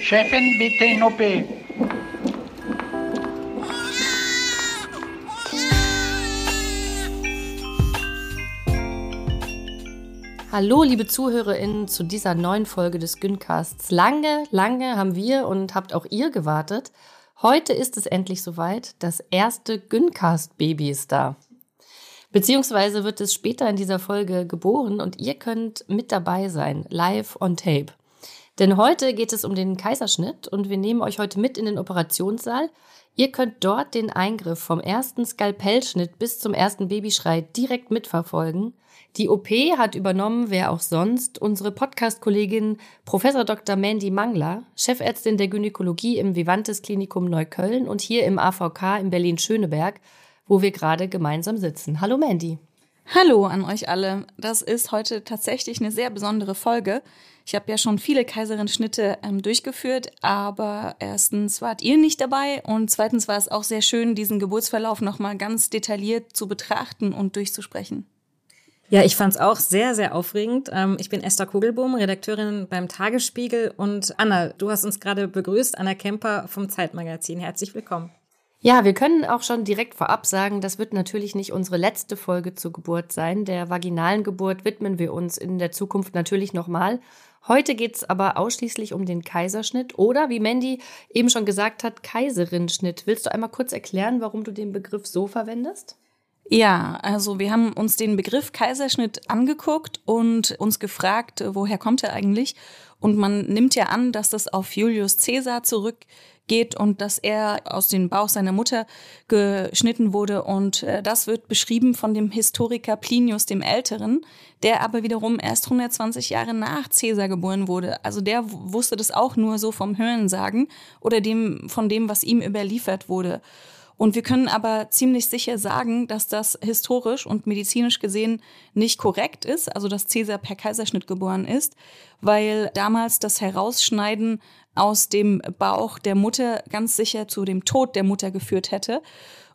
Chefin, bitte in OP. Hallo, liebe ZuhörerInnen, zu dieser neuen Folge des Güncasts. Lange, lange haben wir und habt auch ihr gewartet. Heute ist es endlich soweit. Das erste Güncast-Baby ist da. Beziehungsweise wird es später in dieser Folge geboren und ihr könnt mit dabei sein, live on tape. Denn heute geht es um den Kaiserschnitt und wir nehmen euch heute mit in den Operationssaal. Ihr könnt dort den Eingriff vom ersten Skalpellschnitt bis zum ersten Babyschrei direkt mitverfolgen. Die OP hat übernommen, wer auch sonst, unsere Podcast-Kollegin Prof. Dr. Mandy Mangler, Chefärztin der Gynäkologie im Vivantes Klinikum Neukölln und hier im AVK in Berlin-Schöneberg, wo wir gerade gemeinsam sitzen. Hallo Mandy. Hallo an euch alle. Das ist heute tatsächlich eine sehr besondere Folge. Ich habe ja schon viele Kaiserinschnitte ähm, durchgeführt, aber erstens wart ihr nicht dabei und zweitens war es auch sehr schön, diesen Geburtsverlauf nochmal ganz detailliert zu betrachten und durchzusprechen. Ja, ich fand es auch sehr, sehr aufregend. Ähm, ich bin Esther Kugelbohm, Redakteurin beim Tagesspiegel. Und Anna, du hast uns gerade begrüßt, Anna Kemper vom Zeitmagazin. Herzlich willkommen. Ja, wir können auch schon direkt vorab sagen, das wird natürlich nicht unsere letzte Folge zur Geburt sein. Der vaginalen Geburt widmen wir uns in der Zukunft natürlich nochmal. Heute geht's aber ausschließlich um den Kaiserschnitt oder, wie Mandy eben schon gesagt hat, Kaiserinschnitt. Willst du einmal kurz erklären, warum du den Begriff so verwendest? Ja, also wir haben uns den Begriff Kaiserschnitt angeguckt und uns gefragt, woher kommt er eigentlich? Und man nimmt ja an, dass das auf Julius Caesar zurück geht und dass er aus dem Bauch seiner Mutter geschnitten wurde. Und äh, das wird beschrieben von dem Historiker Plinius dem Älteren, der aber wiederum erst 120 Jahre nach Caesar geboren wurde. Also der wusste das auch nur so vom Hörensagen oder dem, von dem, was ihm überliefert wurde. Und wir können aber ziemlich sicher sagen, dass das historisch und medizinisch gesehen nicht korrekt ist, also dass Caesar per Kaiserschnitt geboren ist, weil damals das Herausschneiden aus dem Bauch der Mutter ganz sicher zu dem Tod der Mutter geführt hätte.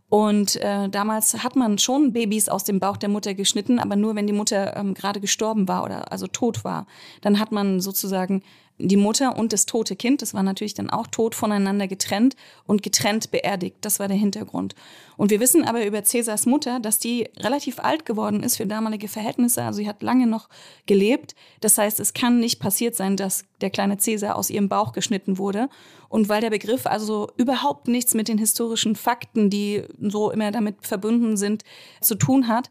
Und äh, damals hat man schon Babys aus dem Bauch der Mutter geschnitten, aber nur wenn die Mutter ähm, gerade gestorben war oder also tot war. Dann hat man sozusagen die Mutter und das tote Kind, das war natürlich dann auch tot voneinander getrennt und getrennt beerdigt. Das war der Hintergrund. Und wir wissen aber über Cäsars Mutter, dass die relativ alt geworden ist für damalige Verhältnisse. Also sie hat lange noch gelebt. Das heißt, es kann nicht passiert sein, dass der kleine Cäsar aus ihrem Bauch geschnitten wurde. Und weil der Begriff also überhaupt nichts mit den historischen Fakten, die so immer damit verbunden sind, zu tun hat,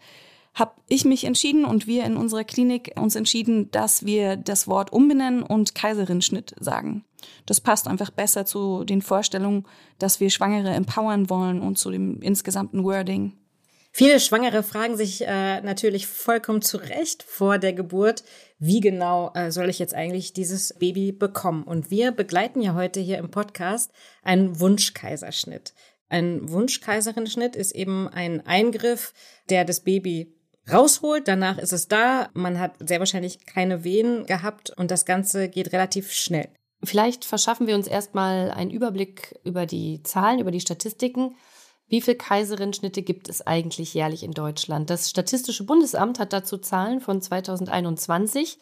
habe ich mich entschieden und wir in unserer Klinik uns entschieden, dass wir das Wort umbenennen und Kaiserinschnitt sagen. Das passt einfach besser zu den Vorstellungen, dass wir Schwangere empowern wollen und zu dem insgesamten Wording. Viele Schwangere fragen sich äh, natürlich vollkommen zu Recht vor der Geburt, wie genau äh, soll ich jetzt eigentlich dieses Baby bekommen? Und wir begleiten ja heute hier im Podcast einen Wunschkaiserschnitt. Ein Wunschkaiserinschnitt ist eben ein Eingriff, der das Baby rausholt. Danach ist es da. Man hat sehr wahrscheinlich keine Wehen gehabt und das Ganze geht relativ schnell. Vielleicht verschaffen wir uns erstmal einen Überblick über die Zahlen, über die Statistiken. Wie viele Kaiserinschnitte gibt es eigentlich jährlich in Deutschland? Das Statistische Bundesamt hat dazu Zahlen von 2021.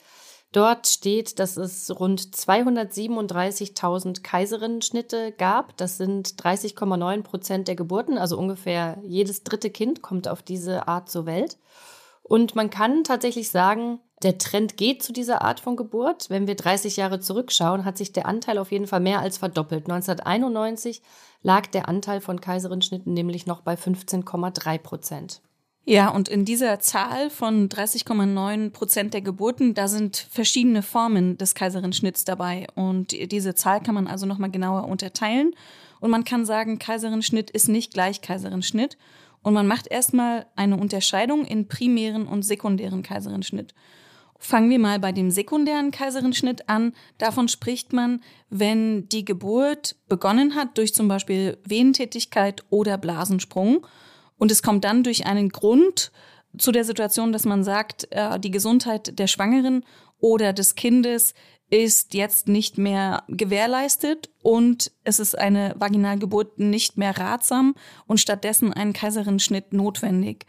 Dort steht, dass es rund 237.000 Kaiserinschnitte gab. Das sind 30,9 Prozent der Geburten, also ungefähr jedes dritte Kind kommt auf diese Art zur Welt. Und man kann tatsächlich sagen, der Trend geht zu dieser Art von Geburt. Wenn wir 30 Jahre zurückschauen, hat sich der Anteil auf jeden Fall mehr als verdoppelt. 1991 lag der Anteil von Kaiserschnitten nämlich noch bei 15,3 Prozent. Ja, und in dieser Zahl von 30,9 Prozent der Geburten, da sind verschiedene Formen des Kaiserschnitts dabei. Und diese Zahl kann man also nochmal genauer unterteilen. Und man kann sagen, Kaiserschnitt ist nicht gleich Kaiserschnitt. Und man macht erstmal eine Unterscheidung in primären und sekundären Kaiserschnitt. Fangen wir mal bei dem sekundären Kaiserschnitt an. Davon spricht man, wenn die Geburt begonnen hat durch zum Beispiel Venentätigkeit oder Blasensprung. Und es kommt dann durch einen Grund zu der Situation, dass man sagt, äh, die Gesundheit der Schwangeren oder des Kindes ist jetzt nicht mehr gewährleistet und es ist eine Vaginalgeburt nicht mehr ratsam und stattdessen ein Kaiserschnitt notwendig.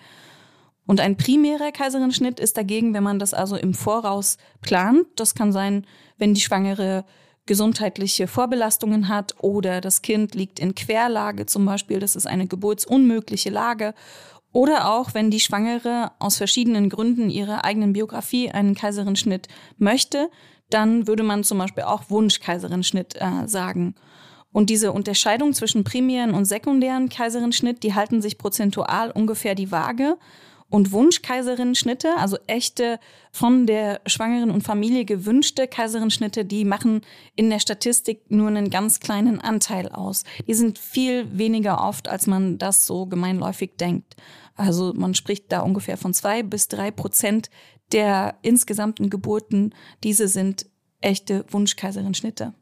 Und ein primärer Kaiserschnitt ist dagegen, wenn man das also im Voraus plant. Das kann sein, wenn die Schwangere gesundheitliche Vorbelastungen hat oder das Kind liegt in Querlage zum Beispiel, das ist eine geburtsunmögliche Lage. Oder auch, wenn die Schwangere aus verschiedenen Gründen ihrer eigenen Biografie einen Kaiserschnitt möchte, dann würde man zum Beispiel auch Wunschkaiserschnitt äh, sagen. Und diese Unterscheidung zwischen primären und sekundären Kaiserschnitt, die halten sich prozentual ungefähr die Waage. Und Wunschkaiserinnenschnitte, also echte von der Schwangeren und Familie gewünschte Kaiserinnenschnitte, die machen in der Statistik nur einen ganz kleinen Anteil aus. Die sind viel weniger oft, als man das so gemeinläufig denkt. Also man spricht da ungefähr von zwei bis drei Prozent der insgesamten Geburten. Diese sind echte Wunschkaiserinnenschnitte.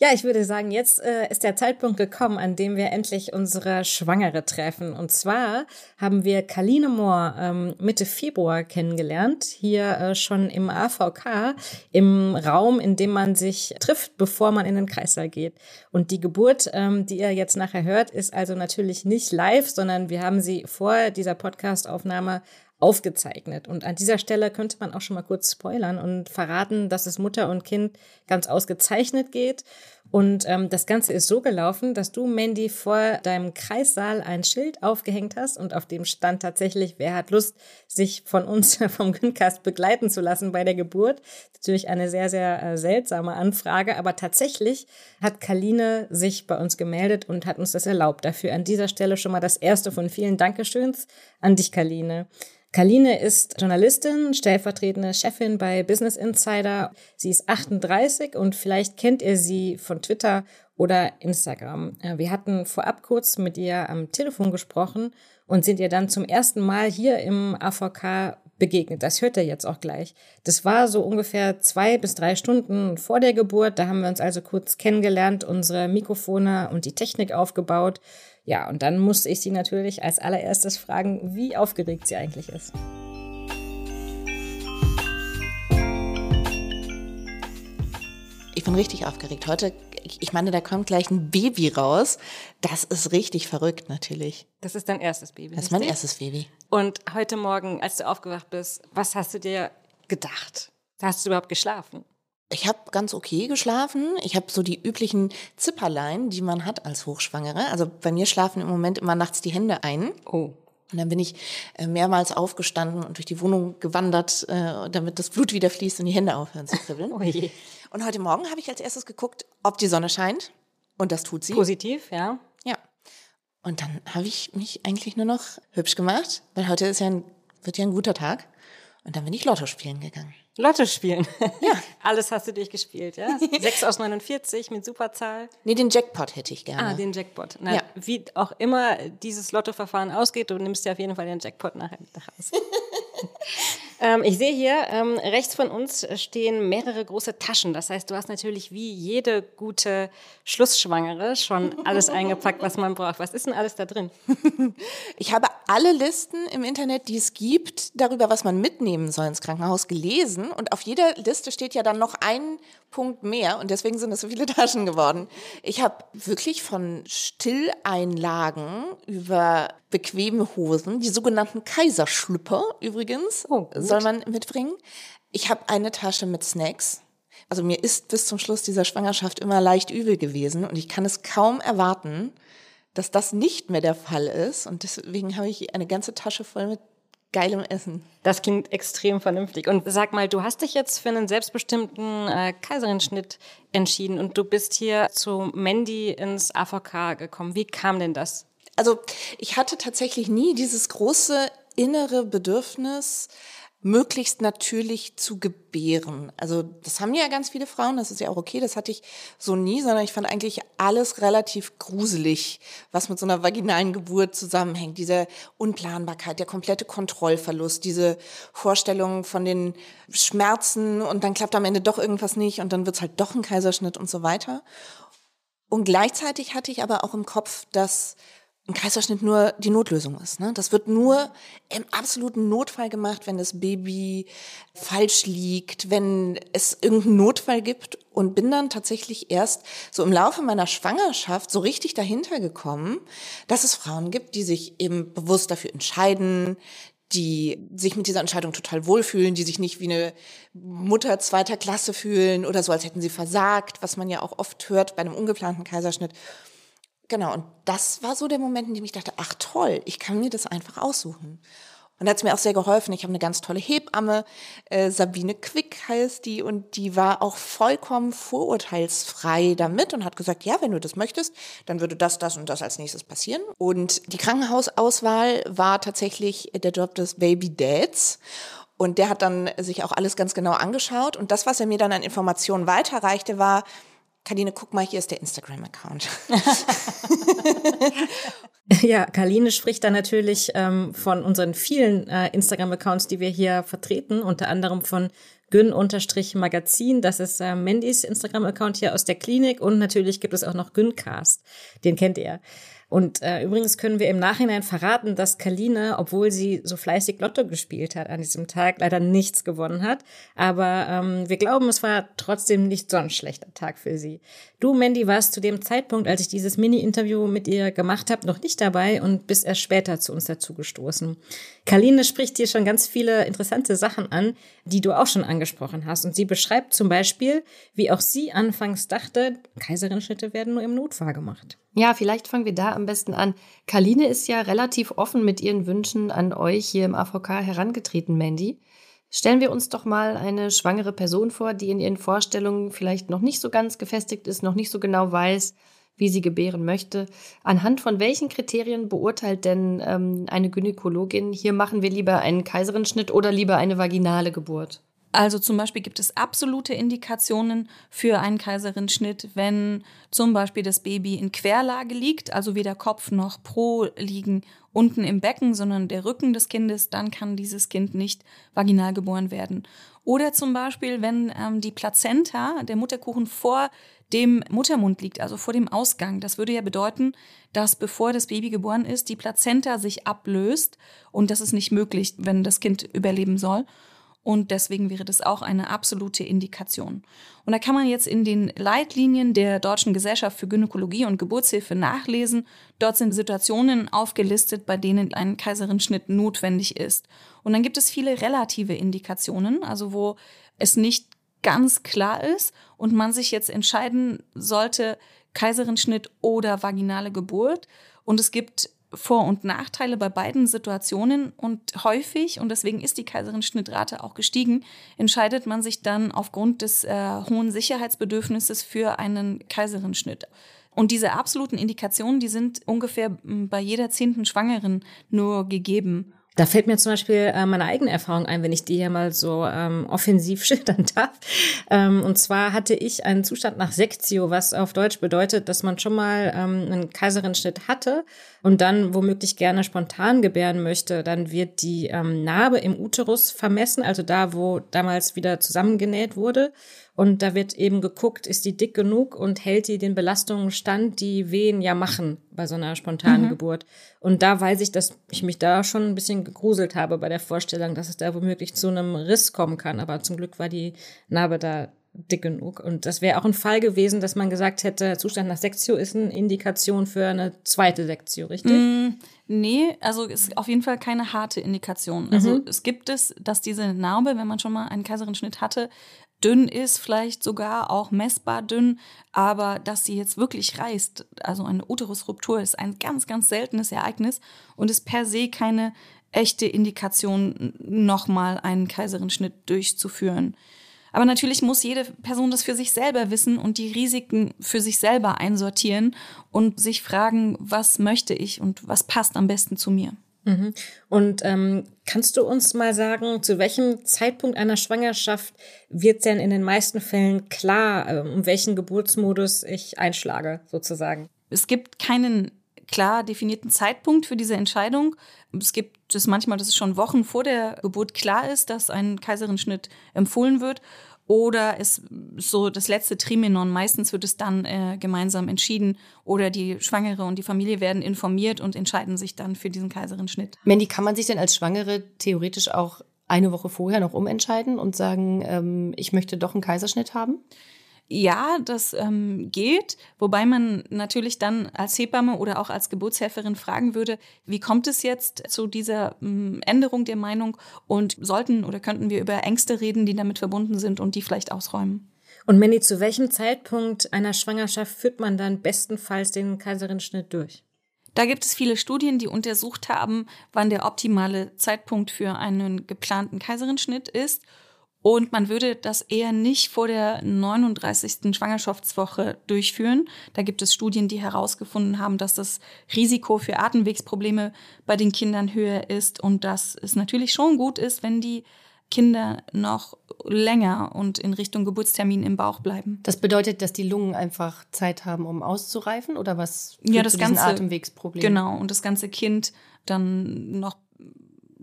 Ja, ich würde sagen, jetzt äh, ist der Zeitpunkt gekommen, an dem wir endlich unsere Schwangere treffen. Und zwar haben wir Kaline Mohr ähm, Mitte Februar kennengelernt, hier äh, schon im AVK, im Raum, in dem man sich trifft, bevor man in den Kreißsaal geht. Und die Geburt, ähm, die ihr jetzt nachher hört, ist also natürlich nicht live, sondern wir haben sie vor dieser Podcast-Aufnahme aufgezeichnet. Und an dieser Stelle könnte man auch schon mal kurz spoilern und verraten, dass es Mutter und Kind ganz ausgezeichnet geht. Und ähm, das Ganze ist so gelaufen, dass du, Mandy, vor deinem Kreissaal ein Schild aufgehängt hast und auf dem stand tatsächlich, wer hat Lust, sich von uns vom Güncast begleiten zu lassen bei der Geburt. Natürlich eine sehr, sehr äh, seltsame Anfrage, aber tatsächlich hat Kaline sich bei uns gemeldet und hat uns das erlaubt. Dafür an dieser Stelle schon mal das erste von vielen Dankeschöns an dich, Kaline. Kaline ist Journalistin, stellvertretende Chefin bei Business Insider. Sie ist 38 und vielleicht kennt ihr sie von Twitter oder Instagram. Äh, wir hatten vorab kurz mit ihr am Telefon gesprochen und sind ihr dann zum ersten Mal hier im AVK begegnet. Das hört ihr jetzt auch gleich. Das war so ungefähr zwei bis drei Stunden vor der Geburt. Da haben wir uns also kurz kennengelernt, unsere Mikrofone und die Technik aufgebaut. Ja, und dann musste ich sie natürlich als allererstes fragen, wie aufgeregt sie eigentlich ist. Ich bin richtig aufgeregt. Heute, ich meine, da kommt gleich ein Baby raus. Das ist richtig verrückt natürlich. Das ist dein erstes Baby. Das ist mein erstes Baby. Und heute Morgen, als du aufgewacht bist, was hast du dir gedacht? Hast du überhaupt geschlafen? Ich habe ganz okay geschlafen. Ich habe so die üblichen Zipperlein, die man hat als Hochschwangere. Also bei mir schlafen im Moment immer nachts die Hände ein. Oh. Und dann bin ich äh, mehrmals aufgestanden und durch die Wohnung gewandert, äh, damit das Blut wieder fließt und die Hände aufhören zu kribbeln. Oh je. Und heute Morgen habe ich als erstes geguckt, ob die Sonne scheint. Und das tut sie. Positiv, ja. Ja. Und dann habe ich mich eigentlich nur noch hübsch gemacht, weil heute ist ja ein, wird ja ein guter Tag. Und dann bin ich Lotto spielen gegangen. Lotto spielen. Ja. Alles hast du durchgespielt, ja? 6 aus 49 mit Superzahl. Nee, den Jackpot hätte ich gerne. Ah, den Jackpot. Na, Ja. Wie auch immer dieses Lottoverfahren ausgeht, du nimmst ja auf jeden Fall den Jackpot nachher mit nach Hause. ähm, ich sehe hier, ähm, rechts von uns stehen mehrere große Taschen. Das heißt, du hast natürlich wie jede gute Schlussschwangere schon alles eingepackt, was man braucht. Was ist denn alles da drin? Ich habe alle Listen im Internet, die es gibt, darüber, was man mitnehmen soll ins Krankenhaus, gelesen. Und auf jeder Liste steht ja dann noch ein Punkt mehr. Und deswegen sind es so viele Taschen geworden. Ich habe wirklich von Stilleinlagen über bequeme Hosen, die sogenannten Kaiserschlüpper übrigens, Oh, gut. soll man mitbringen. Ich habe eine Tasche mit Snacks. Also mir ist bis zum Schluss dieser Schwangerschaft immer leicht übel gewesen und ich kann es kaum erwarten, dass das nicht mehr der Fall ist. Und deswegen habe ich eine ganze Tasche voll mit geilem Essen. Das klingt extrem vernünftig. Und sag mal, du hast dich jetzt für einen selbstbestimmten äh, Kaiserin-Schnitt entschieden und du bist hier zu Mandy ins AVK gekommen. Wie kam denn das? Also ich hatte tatsächlich nie dieses große innere Bedürfnis, möglichst natürlich zu gebären. Also das haben ja ganz viele Frauen, das ist ja auch okay, das hatte ich so nie, sondern ich fand eigentlich alles relativ gruselig, was mit so einer vaginalen Geburt zusammenhängt. Diese Unplanbarkeit, der komplette Kontrollverlust, diese Vorstellung von den Schmerzen und dann klappt am Ende doch irgendwas nicht und dann wird's halt doch ein Kaiserschnitt und so weiter. Und gleichzeitig hatte ich aber auch im Kopf, dass ein Kaiserschnitt nur die Notlösung ist. Ne? Das wird nur im absoluten Notfall gemacht, wenn das Baby falsch liegt, wenn es irgendeinen Notfall gibt und bin dann tatsächlich erst so im Laufe meiner Schwangerschaft so richtig dahinter gekommen, dass es Frauen gibt, die sich eben bewusst dafür entscheiden, die sich mit dieser Entscheidung total wohlfühlen, die sich nicht wie eine Mutter zweiter Klasse fühlen oder so, als hätten sie versagt, was man ja auch oft hört bei einem ungeplanten Kaiserschnitt. Genau, und das war so der Moment, in dem ich dachte, ach toll, ich kann mir das einfach aussuchen. Und da hat es mir auch sehr geholfen. Ich habe eine ganz tolle Hebamme, äh, Sabine Quick heißt die, und die war auch vollkommen vorurteilsfrei damit und hat gesagt, ja, wenn du das möchtest, dann würde das, das und das als nächstes passieren. Und die Krankenhausauswahl war tatsächlich der Job des Baby Dads. Und der hat dann sich auch alles ganz genau angeschaut. Und das, was er mir dann an Informationen weiterreichte, war, Kaline, guck mal, hier ist der Instagram-Account. ja, Kaline spricht da natürlich ähm, von unseren vielen äh, Instagram-Accounts, die wir hier vertreten, unter anderem von Gün-Magazin, das ist äh, Mandys Instagram-Account hier aus der Klinik und natürlich gibt es auch noch Güncast, den kennt ihr. Und äh, übrigens können wir im Nachhinein verraten, dass Kaline, obwohl sie so fleißig Lotto gespielt hat an diesem Tag, leider nichts gewonnen hat. Aber ähm, wir glauben, es war trotzdem nicht so ein schlechter Tag für sie. Du, Mandy, warst zu dem Zeitpunkt, als ich dieses Mini-Interview mit ihr gemacht habe, noch nicht dabei und bist erst später zu uns dazugestoßen. Kaline spricht dir schon ganz viele interessante Sachen an, die du auch schon angesprochen hast. Und sie beschreibt zum Beispiel, wie auch sie anfangs dachte, Kaiserinschnitte werden nur im Notfall gemacht. Ja, vielleicht fangen wir da am besten an. Kaline ist ja relativ offen mit ihren Wünschen an euch hier im AVK herangetreten, Mandy. Stellen wir uns doch mal eine schwangere Person vor, die in ihren Vorstellungen vielleicht noch nicht so ganz gefestigt ist, noch nicht so genau weiß, wie sie gebären möchte. Anhand von welchen Kriterien beurteilt denn ähm, eine Gynäkologin, hier machen wir lieber einen Kaiserenschnitt oder lieber eine vaginale Geburt? Also zum Beispiel gibt es absolute Indikationen für einen Kaiserschnitt, wenn zum Beispiel das Baby in Querlage liegt, also weder Kopf noch Po liegen unten im Becken, sondern der Rücken des Kindes, dann kann dieses Kind nicht vaginal geboren werden. Oder zum Beispiel, wenn ähm, die Plazenta, der Mutterkuchen vor dem Muttermund liegt, also vor dem Ausgang. Das würde ja bedeuten, dass bevor das Baby geboren ist, die Plazenta sich ablöst und das ist nicht möglich, wenn das Kind überleben soll. Und deswegen wäre das auch eine absolute Indikation. Und da kann man jetzt in den Leitlinien der Deutschen Gesellschaft für Gynäkologie und Geburtshilfe nachlesen. Dort sind Situationen aufgelistet, bei denen ein Kaiserschnitt notwendig ist. Und dann gibt es viele relative Indikationen, also wo es nicht ganz klar ist und man sich jetzt entscheiden sollte, Kaiserschnitt oder vaginale Geburt. Und es gibt vor- und Nachteile bei beiden Situationen und häufig, und deswegen ist die Kaiserschnittrate auch gestiegen, entscheidet man sich dann aufgrund des äh, hohen Sicherheitsbedürfnisses für einen Kaiserschnitt. Und diese absoluten Indikationen, die sind ungefähr bei jeder zehnten Schwangeren nur gegeben. Da fällt mir zum Beispiel äh, meine eigene Erfahrung ein, wenn ich die hier mal so ähm, offensiv schildern darf. Ähm, und zwar hatte ich einen Zustand nach Sektio, was auf Deutsch bedeutet, dass man schon mal ähm, einen Kaiserschnitt hatte und dann womöglich gerne spontan gebären möchte. Dann wird die ähm, Narbe im Uterus vermessen, also da, wo damals wieder zusammengenäht wurde. Und da wird eben geguckt, ist die dick genug und hält die den Belastungen stand, die Wehen ja machen bei so einer spontanen mhm. Geburt. Und da weiß ich, dass ich mich da schon ein bisschen gegruselt habe bei der Vorstellung, dass es da womöglich zu einem Riss kommen kann. Aber zum Glück war die Narbe da dick genug. Und das wäre auch ein Fall gewesen, dass man gesagt hätte, Zustand nach Sektio ist eine Indikation für eine zweite Sektio, richtig? Mm, nee, also ist auf jeden Fall keine harte Indikation. Also mhm. es gibt es, dass diese Narbe, wenn man schon mal einen Kaiserschnitt hatte, dünn ist, vielleicht sogar auch messbar dünn, aber dass sie jetzt wirklich reißt, also eine Uterusruptur ist ein ganz, ganz seltenes Ereignis und ist per se keine echte Indikation, nochmal einen Kaiserschnitt durchzuführen. Aber natürlich muss jede Person das für sich selber wissen und die Risiken für sich selber einsortieren und sich fragen, was möchte ich und was passt am besten zu mir. Mhm. Und ähm, kannst du uns mal sagen, zu welchem Zeitpunkt einer Schwangerschaft wird denn in den meisten Fällen klar, äh, um welchen Geburtsmodus ich einschlage, sozusagen? Es gibt keinen klar definierten Zeitpunkt für diese Entscheidung. Es gibt es manchmal, dass es schon Wochen vor der Geburt klar ist, dass ein Kaiserschnitt empfohlen wird. Oder ist so das letzte Trimenon. Meistens wird es dann äh, gemeinsam entschieden oder die Schwangere und die Familie werden informiert und entscheiden sich dann für diesen Kaiserenschnitt. Mandy, kann man sich denn als Schwangere theoretisch auch eine Woche vorher noch umentscheiden und sagen, ähm, ich möchte doch einen Kaiserschnitt haben? Ja, das ähm, geht, wobei man natürlich dann als Hebamme oder auch als Geburtshelferin fragen würde, wie kommt es jetzt zu dieser ähm, Änderung der Meinung und sollten oder könnten wir über Ängste reden, die damit verbunden sind und die vielleicht ausräumen? Und Manny, zu welchem Zeitpunkt einer Schwangerschaft führt man dann bestenfalls den Kaiserschnitt durch? Da gibt es viele Studien, die untersucht haben, wann der optimale Zeitpunkt für einen geplanten Kaiserschnitt ist. Und man würde das eher nicht vor der 39. Schwangerschaftswoche durchführen. Da gibt es Studien, die herausgefunden haben, dass das Risiko für Atemwegsprobleme bei den Kindern höher ist und dass es natürlich schon gut ist, wenn die Kinder noch länger und in Richtung Geburtstermin im Bauch bleiben. Das bedeutet, dass die Lungen einfach Zeit haben, um auszureifen oder was? Ja, das ganze Atemwegsproblem. Genau und das ganze Kind dann noch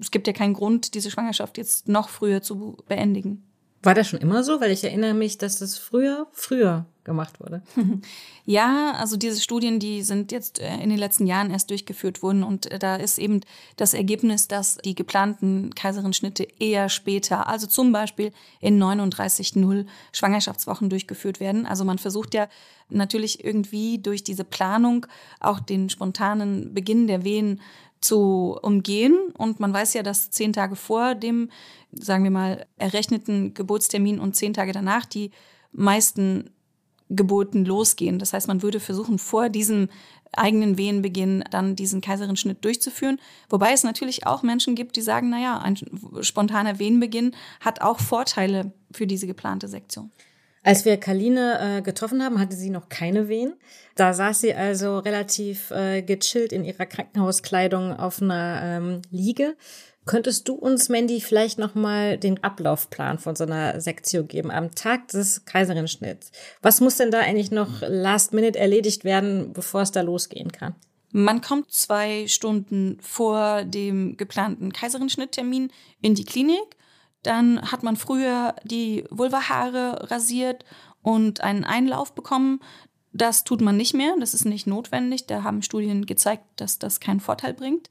es gibt ja keinen Grund, diese Schwangerschaft jetzt noch früher zu beendigen. War das schon immer so? Weil ich erinnere mich, dass das früher, früher gemacht wurde. ja, also diese Studien, die sind jetzt äh, in den letzten Jahren erst durchgeführt worden und äh, da ist eben das Ergebnis, dass die geplanten Kaiserschnitte eher später, also zum Beispiel in 39,0 Schwangerschaftswochen durchgeführt werden. Also man versucht ja natürlich irgendwie durch diese Planung auch den spontanen Beginn der Wehen zu umgehen. Und man weiß ja, dass zehn Tage vor dem, sagen wir mal, errechneten Geburtstermin und zehn Tage danach die meisten Geburten losgehen. Das heißt, man würde versuchen, vor diesem eigenen Wehenbeginn dann diesen Kaiserschnitt durchzuführen. Wobei es natürlich auch Menschen gibt, die sagen, naja, ein spontaner Wehenbeginn hat auch Vorteile für diese geplante Sektion. Als wir Kaline äh, getroffen haben, hatte sie noch keine Wehen. Da saß sie also relativ äh, gechillt in ihrer Krankenhauskleidung auf einer ähm, Liege. Könntest du uns, Mandy, vielleicht nochmal den Ablaufplan von so einer Sektion geben am Tag des Kaiserenschnitts? Was muss denn da eigentlich noch last minute erledigt werden, bevor es da losgehen kann? Man kommt zwei Stunden vor dem geplanten Kaiserenschnitttermin in die Klinik dann hat man früher die Vulvahaare rasiert und einen Einlauf bekommen. Das tut man nicht mehr, das ist nicht notwendig. Da haben Studien gezeigt, dass das keinen Vorteil bringt.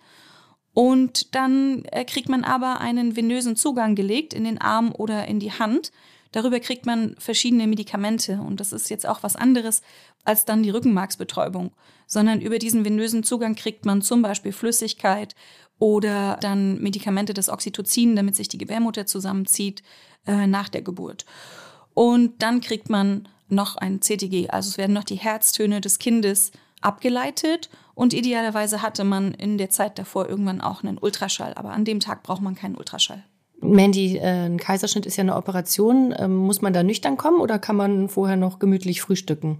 Und dann äh, kriegt man aber einen venösen Zugang gelegt in den Arm oder in die Hand. Darüber kriegt man verschiedene Medikamente und das ist jetzt auch was anderes als dann die Rückenmarksbetäubung, sondern über diesen venösen Zugang kriegt man zum Beispiel Flüssigkeit oder dann Medikamente des Oxytocin, damit sich die Gebärmutter zusammenzieht äh, nach der Geburt. Und dann kriegt man noch ein CTG, also es werden noch die Herztöne des Kindes abgeleitet und idealerweise hatte man in der Zeit davor irgendwann auch einen Ultraschall, aber an dem Tag braucht man keinen Ultraschall. Mandy, äh, ein Kaiserschnitt ist ja eine Operation. Ähm, muss man da nüchtern kommen oder kann man vorher noch gemütlich frühstücken?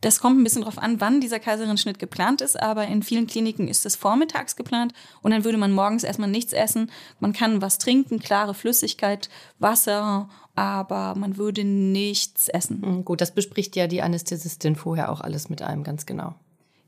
Das kommt ein bisschen drauf an, wann dieser Kaiserschnitt geplant ist, aber in vielen Kliniken ist es vormittags geplant und dann würde man morgens erstmal nichts essen. Man kann was trinken, klare Flüssigkeit, Wasser, aber man würde nichts essen. Hm, gut, das bespricht ja die Anästhesistin vorher auch alles mit einem ganz genau.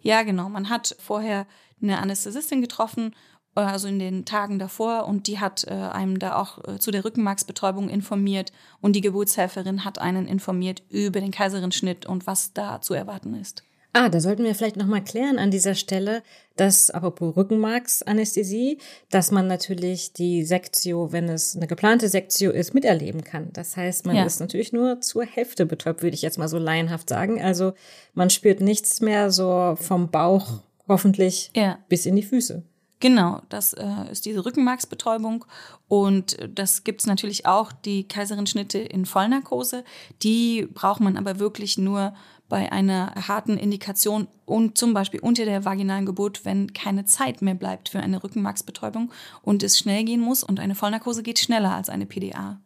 Ja, genau. Man hat vorher eine Anästhesistin getroffen also in den Tagen davor und die hat äh, einem da auch äh, zu der Rückenmarksbetäubung informiert und die Geburtshelferin hat einen informiert über den Kaiserschnitt und was da zu erwarten ist. Ah, da sollten wir vielleicht nochmal klären an dieser Stelle, dass apropos Rückenmarksanästhesie, dass man natürlich die Sektio, wenn es eine geplante Sektio ist, miterleben kann. Das heißt, man ja. ist natürlich nur zur Hälfte betäubt, würde ich jetzt mal so laienhaft sagen. Also man spürt nichts mehr so vom Bauch hoffentlich ja. bis in die Füße. Genau, das äh, ist diese Rückenmarksbetäubung und das gibt's natürlich auch, die Kaiserenschnitte in Vollnarkose. Die braucht man aber wirklich nur bei einer harten Indikation und zum Beispiel unter der vaginalen Geburt, wenn keine Zeit mehr bleibt für eine Rückenmarksbetäubung und es schnell gehen muss und eine Vollnarkose geht schneller als eine PDA.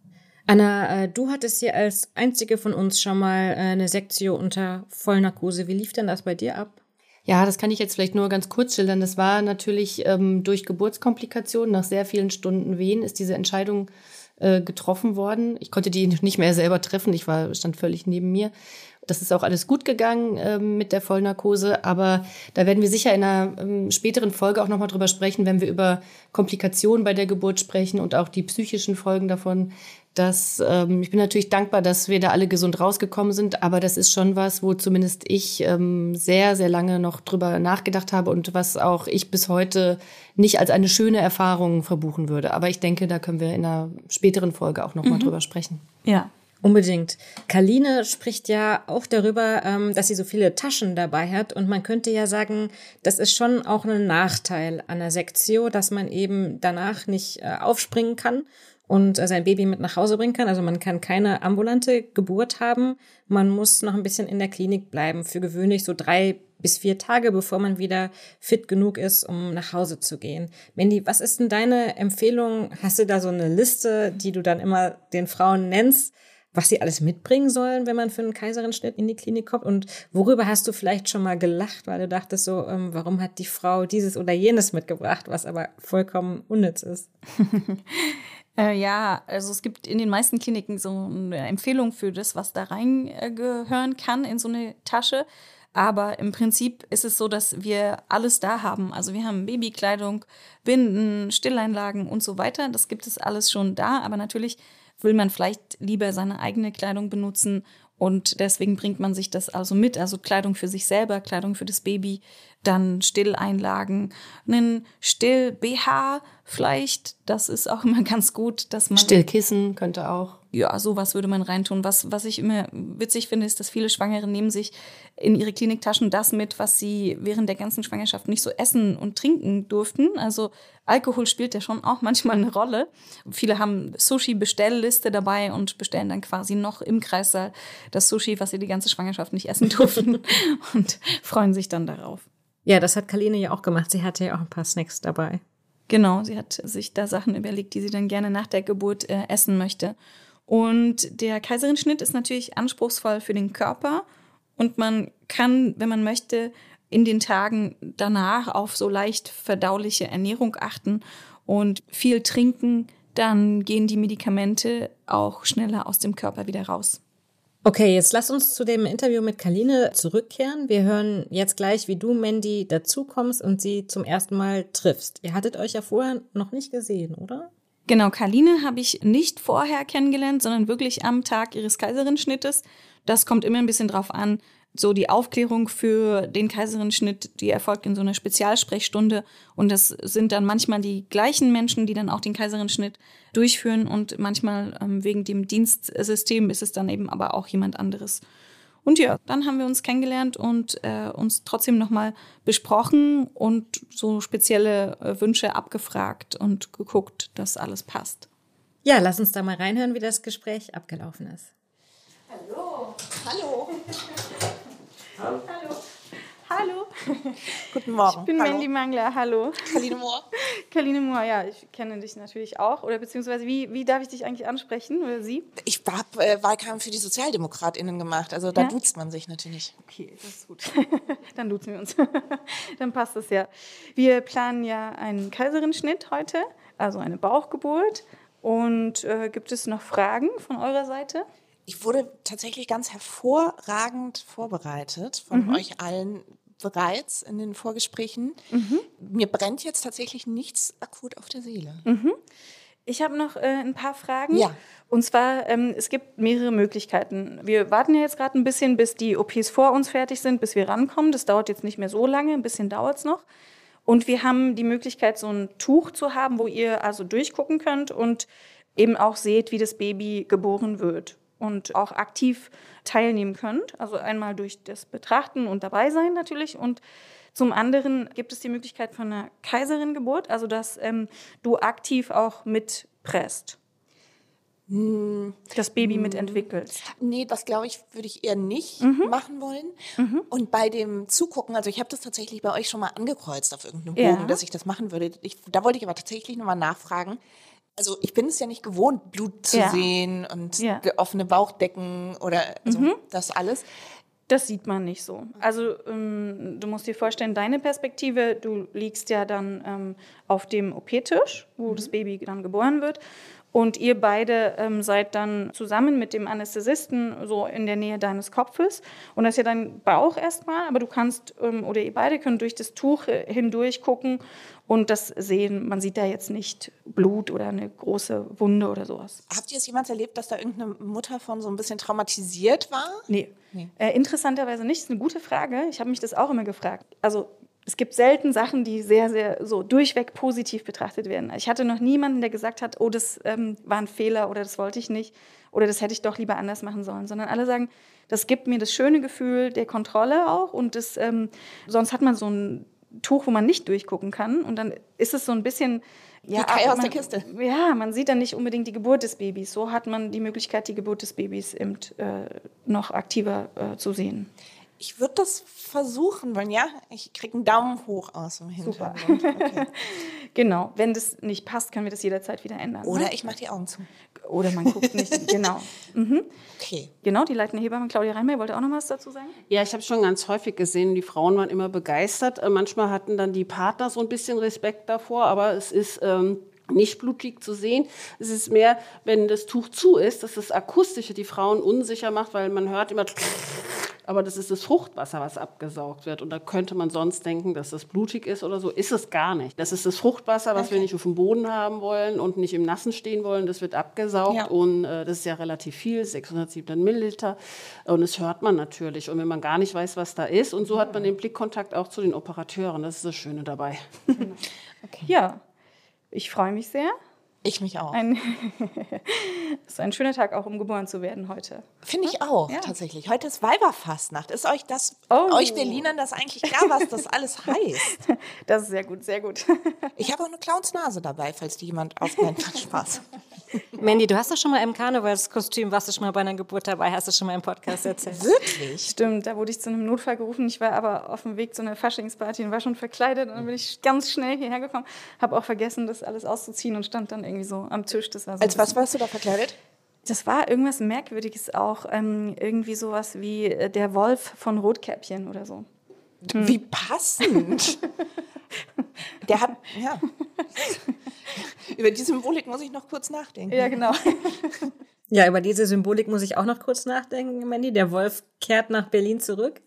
Anna, äh, du hattest hier als einzige von uns schon mal äh, eine Sektio unter Vollnarkose. Wie lief denn das bei dir ab? Ja, das kann ich jetzt vielleicht nur ganz kurz schildern. Das war natürlich ähm, durch Geburtskomplikationen, nach sehr vielen Stunden Wehen, ist diese Entscheidung äh, getroffen worden. Ich konnte die nicht mehr selber treffen, ich war, stand völlig neben mir. Das ist auch alles gut gegangen äh, mit der Vollnarkose, aber da werden wir sicher in einer ähm, späteren Folge auch nochmal drüber sprechen, wenn wir über Komplikationen bei der Geburt sprechen und auch die psychischen Folgen davon. Das, ähm, ich bin natürlich dankbar, dass wir da alle gesund rausgekommen sind, aber das ist schon was, wo zumindest ich ähm, sehr, sehr lange noch drüber nachgedacht habe und was auch ich bis heute nicht als eine schöne Erfahrung verbuchen würde. Aber ich denke, da können wir in einer späteren Folge auch nochmal mhm. drüber sprechen. Ja, Unbedingt. Kaline spricht ja auch darüber, ähm, dass sie so viele Taschen dabei hat. Und man könnte ja sagen, das ist schon auch ein Nachteil an der Sektio, dass man eben danach nicht äh, aufspringen kann und äh, sein Baby mit nach Hause bringen kann. Also man kann keine ambulante Geburt haben. Man muss noch ein bisschen in der Klinik bleiben, für gewöhnlich so drei bis vier Tage, bevor man wieder fit genug ist, um nach Hause zu gehen. Mandy, was ist denn deine Empfehlung? Hast du da so eine Liste, die du dann immer den Frauen nennst? was sie alles mitbringen sollen, wenn man für einen Kaiserenschnitt in die Klinik kommt? Und worüber hast du vielleicht schon mal gelacht, weil du dachtest so, ähm, warum hat die Frau dieses oder jenes mitgebracht, was aber vollkommen unnütz ist? äh, ja, also es gibt in den meisten Kliniken so eine Empfehlung für das, was da reingehören kann in so eine Tasche. Aber im Prinzip ist es so, dass wir alles da haben. Also wir haben Babykleidung, Binden, Stilleinlagen und so weiter. Das gibt es alles schon da. Aber natürlich will man vielleicht lieber seine eigene Kleidung benutzen und deswegen bringt man sich das also mit, also Kleidung für sich selber, Kleidung für das Baby, dann Stilleinlagen, einen Still-BH vielleicht, das ist auch immer ganz gut, dass man... Stillkissen könnte auch ja, sowas würde man reintun. Was, was ich immer witzig finde, ist, dass viele Schwangere nehmen sich in ihre Kliniktaschen das mit, was sie während der ganzen Schwangerschaft nicht so essen und trinken durften. Also Alkohol spielt ja schon auch manchmal eine Rolle. Viele haben Sushi-Bestellliste dabei und bestellen dann quasi noch im Kreissaal das Sushi, was sie die ganze Schwangerschaft nicht essen durften und freuen sich dann darauf. Ja, das hat Kaline ja auch gemacht. Sie hatte ja auch ein paar Snacks dabei. Genau, sie hat sich da Sachen überlegt, die sie dann gerne nach der Geburt äh, essen möchte. Und der Kaiserenschnitt ist natürlich anspruchsvoll für den Körper und man kann, wenn man möchte, in den Tagen danach auf so leicht verdauliche Ernährung achten und viel trinken, dann gehen die Medikamente auch schneller aus dem Körper wieder raus. Okay, jetzt lass uns zu dem Interview mit Kaline zurückkehren. Wir hören jetzt gleich, wie du, Mandy, dazukommst und sie zum ersten Mal triffst. Ihr hattet euch ja vorher noch nicht gesehen, oder? Genau, Karline habe ich nicht vorher kennengelernt, sondern wirklich am Tag ihres Kaiserenschnittes. Das kommt immer ein bisschen drauf an. So die Aufklärung für den Kaiserenschnitt, die erfolgt in so einer Spezialsprechstunde. Und das sind dann manchmal die gleichen Menschen, die dann auch den Kaiserenschnitt durchführen. Und manchmal ähm, wegen dem Dienstsystem ist es dann eben aber auch jemand anderes. Und ja, dann haben wir uns kennengelernt und äh, uns trotzdem nochmal besprochen und so spezielle äh, Wünsche abgefragt und geguckt, dass alles passt. Ja, lass uns da mal reinhören, wie das Gespräch abgelaufen ist. Hallo. Hallo. Hallo. Hallo. Hallo. Guten Morgen. Ich bin Hallo. Mandy Mangler. Hallo. Kaline Mohr. Kaline Mohr, ja, ich kenne dich natürlich auch. Oder beziehungsweise, wie, wie darf ich dich eigentlich ansprechen? Oder Sie? Ich habe äh, Wahlkampf für die SozialdemokratInnen gemacht. Also da ja? duzt man sich natürlich. Okay, das ist gut. Dann duzen wir uns. Dann passt das ja. Wir planen ja einen Kaiserenschnitt heute, also eine Bauchgeburt. Und äh, gibt es noch Fragen von eurer Seite? Ich wurde tatsächlich ganz hervorragend vorbereitet von mhm. euch allen bereits in den Vorgesprächen. Mhm. Mir brennt jetzt tatsächlich nichts akut auf der Seele. Mhm. Ich habe noch äh, ein paar Fragen. Ja. Und zwar, ähm, es gibt mehrere Möglichkeiten. Wir warten ja jetzt gerade ein bisschen, bis die OPs vor uns fertig sind, bis wir rankommen. Das dauert jetzt nicht mehr so lange, ein bisschen dauert es noch. Und wir haben die Möglichkeit, so ein Tuch zu haben, wo ihr also durchgucken könnt und eben auch seht, wie das Baby geboren wird und auch aktiv teilnehmen könnt. Also einmal durch das Betrachten und dabei sein natürlich und zum anderen gibt es die Möglichkeit von einer Kaiserin-Geburt, also dass ähm, du aktiv auch mitpresst. Hm. Das Baby mitentwickelst. Nee, das glaube ich, würde ich eher nicht mhm. machen wollen. Mhm. Und bei dem Zugucken, also ich habe das tatsächlich bei euch schon mal angekreuzt auf irgendeinem Bogen, ja. dass ich das machen würde. Ich, da wollte ich aber tatsächlich nochmal nachfragen. Also ich bin es ja nicht gewohnt, Blut zu ja. sehen und ja. offene Bauchdecken oder also mhm. das alles. Das sieht man nicht so. Also ähm, du musst dir vorstellen, deine Perspektive, du liegst ja dann ähm, auf dem OP-Tisch, wo mhm. das Baby dann geboren wird. Und ihr beide ähm, seid dann zusammen mit dem Anästhesisten so in der Nähe deines Kopfes. Und das ist ja dein Bauch erstmal, aber du kannst, ähm, oder ihr beide könnt durch das Tuch äh, hindurch gucken und das sehen. Man sieht da jetzt nicht Blut oder eine große Wunde oder sowas. Habt ihr es jemals erlebt, dass da irgendeine Mutter von so ein bisschen traumatisiert war? Nee. nee. Äh, interessanterweise nicht. Das ist eine gute Frage. Ich habe mich das auch immer gefragt. Also es gibt selten Sachen, die sehr, sehr so durchweg positiv betrachtet werden. Ich hatte noch niemanden, der gesagt hat, oh, das ähm, war ein Fehler oder das wollte ich nicht oder das hätte ich doch lieber anders machen sollen, sondern alle sagen, das gibt mir das schöne Gefühl der Kontrolle auch und das, ähm, sonst hat man so ein Tuch, wo man nicht durchgucken kann und dann ist es so ein bisschen ja, Wie Kai aus der Kiste. Ja, man sieht dann nicht unbedingt die Geburt des Babys. So hat man die Möglichkeit, die Geburt des Babys eben, äh, noch aktiver äh, zu sehen. Ich würde das versuchen wollen, ja. Ich kriege einen Daumen hoch aus dem Hintergrund. Super. Okay. genau. Wenn das nicht passt, können wir das jederzeit wieder ändern. Oder ne? ich mache die Augen zu. Oder man guckt nicht. genau. Mhm. Okay. Genau, die leitende Hebamme Claudia Reinmeier wollte auch noch was dazu sagen. Ja, ich habe schon ganz häufig gesehen, die Frauen waren immer begeistert. Äh, manchmal hatten dann die Partner so ein bisschen Respekt davor, aber es ist ähm, nicht blutig zu sehen. Es ist mehr, wenn das Tuch zu ist, dass das Akustische die Frauen unsicher macht, weil man hört immer aber das ist das Fruchtwasser, was abgesaugt wird. Und da könnte man sonst denken, dass das blutig ist oder so. Ist es gar nicht. Das ist das Fruchtwasser, was okay. wir nicht auf dem Boden haben wollen und nicht im Nassen stehen wollen. Das wird abgesaugt ja. und äh, das ist ja relativ viel, 617 Milliliter. Und das hört man natürlich. Und wenn man gar nicht weiß, was da ist, und so hat man den Blickkontakt auch zu den Operateuren. Das ist das Schöne dabei. okay. Ja, ich freue mich sehr. Ich mich auch. Ein, ist ein schöner Tag auch, um geboren zu werden heute. Finde ich auch, ja. tatsächlich. Heute ist Weiberfastnacht. Ist euch das, oh. euch Berlinern das eigentlich klar, was das alles heißt? Das ist sehr gut, sehr gut. Ich habe auch eine Clownsnase dabei, falls die jemand aufnimmt. Spaß. Mandy, du hast doch schon mal im Karnevalskostüm, warst du schon mal bei einer Geburt dabei, hast du schon mal im Podcast erzählt. Wirklich? Stimmt, da wurde ich zu einem Notfall gerufen. Ich war aber auf dem Weg zu einer Faschingsparty und war schon verkleidet. Und dann bin ich ganz schnell hierher gekommen, habe auch vergessen, das alles auszuziehen und stand dann irgendwie so am Tisch. Das war so Als was warst du da verkleidet? Das war irgendwas Merkwürdiges auch. Ähm, irgendwie sowas wie äh, der Wolf von Rotkäppchen oder so. Hm. Wie passend. Der hat, ja. Über die Symbolik muss ich noch kurz nachdenken. Ja, genau. Ja, über diese Symbolik muss ich auch noch kurz nachdenken, Mandy. Der Wolf kehrt nach Berlin zurück.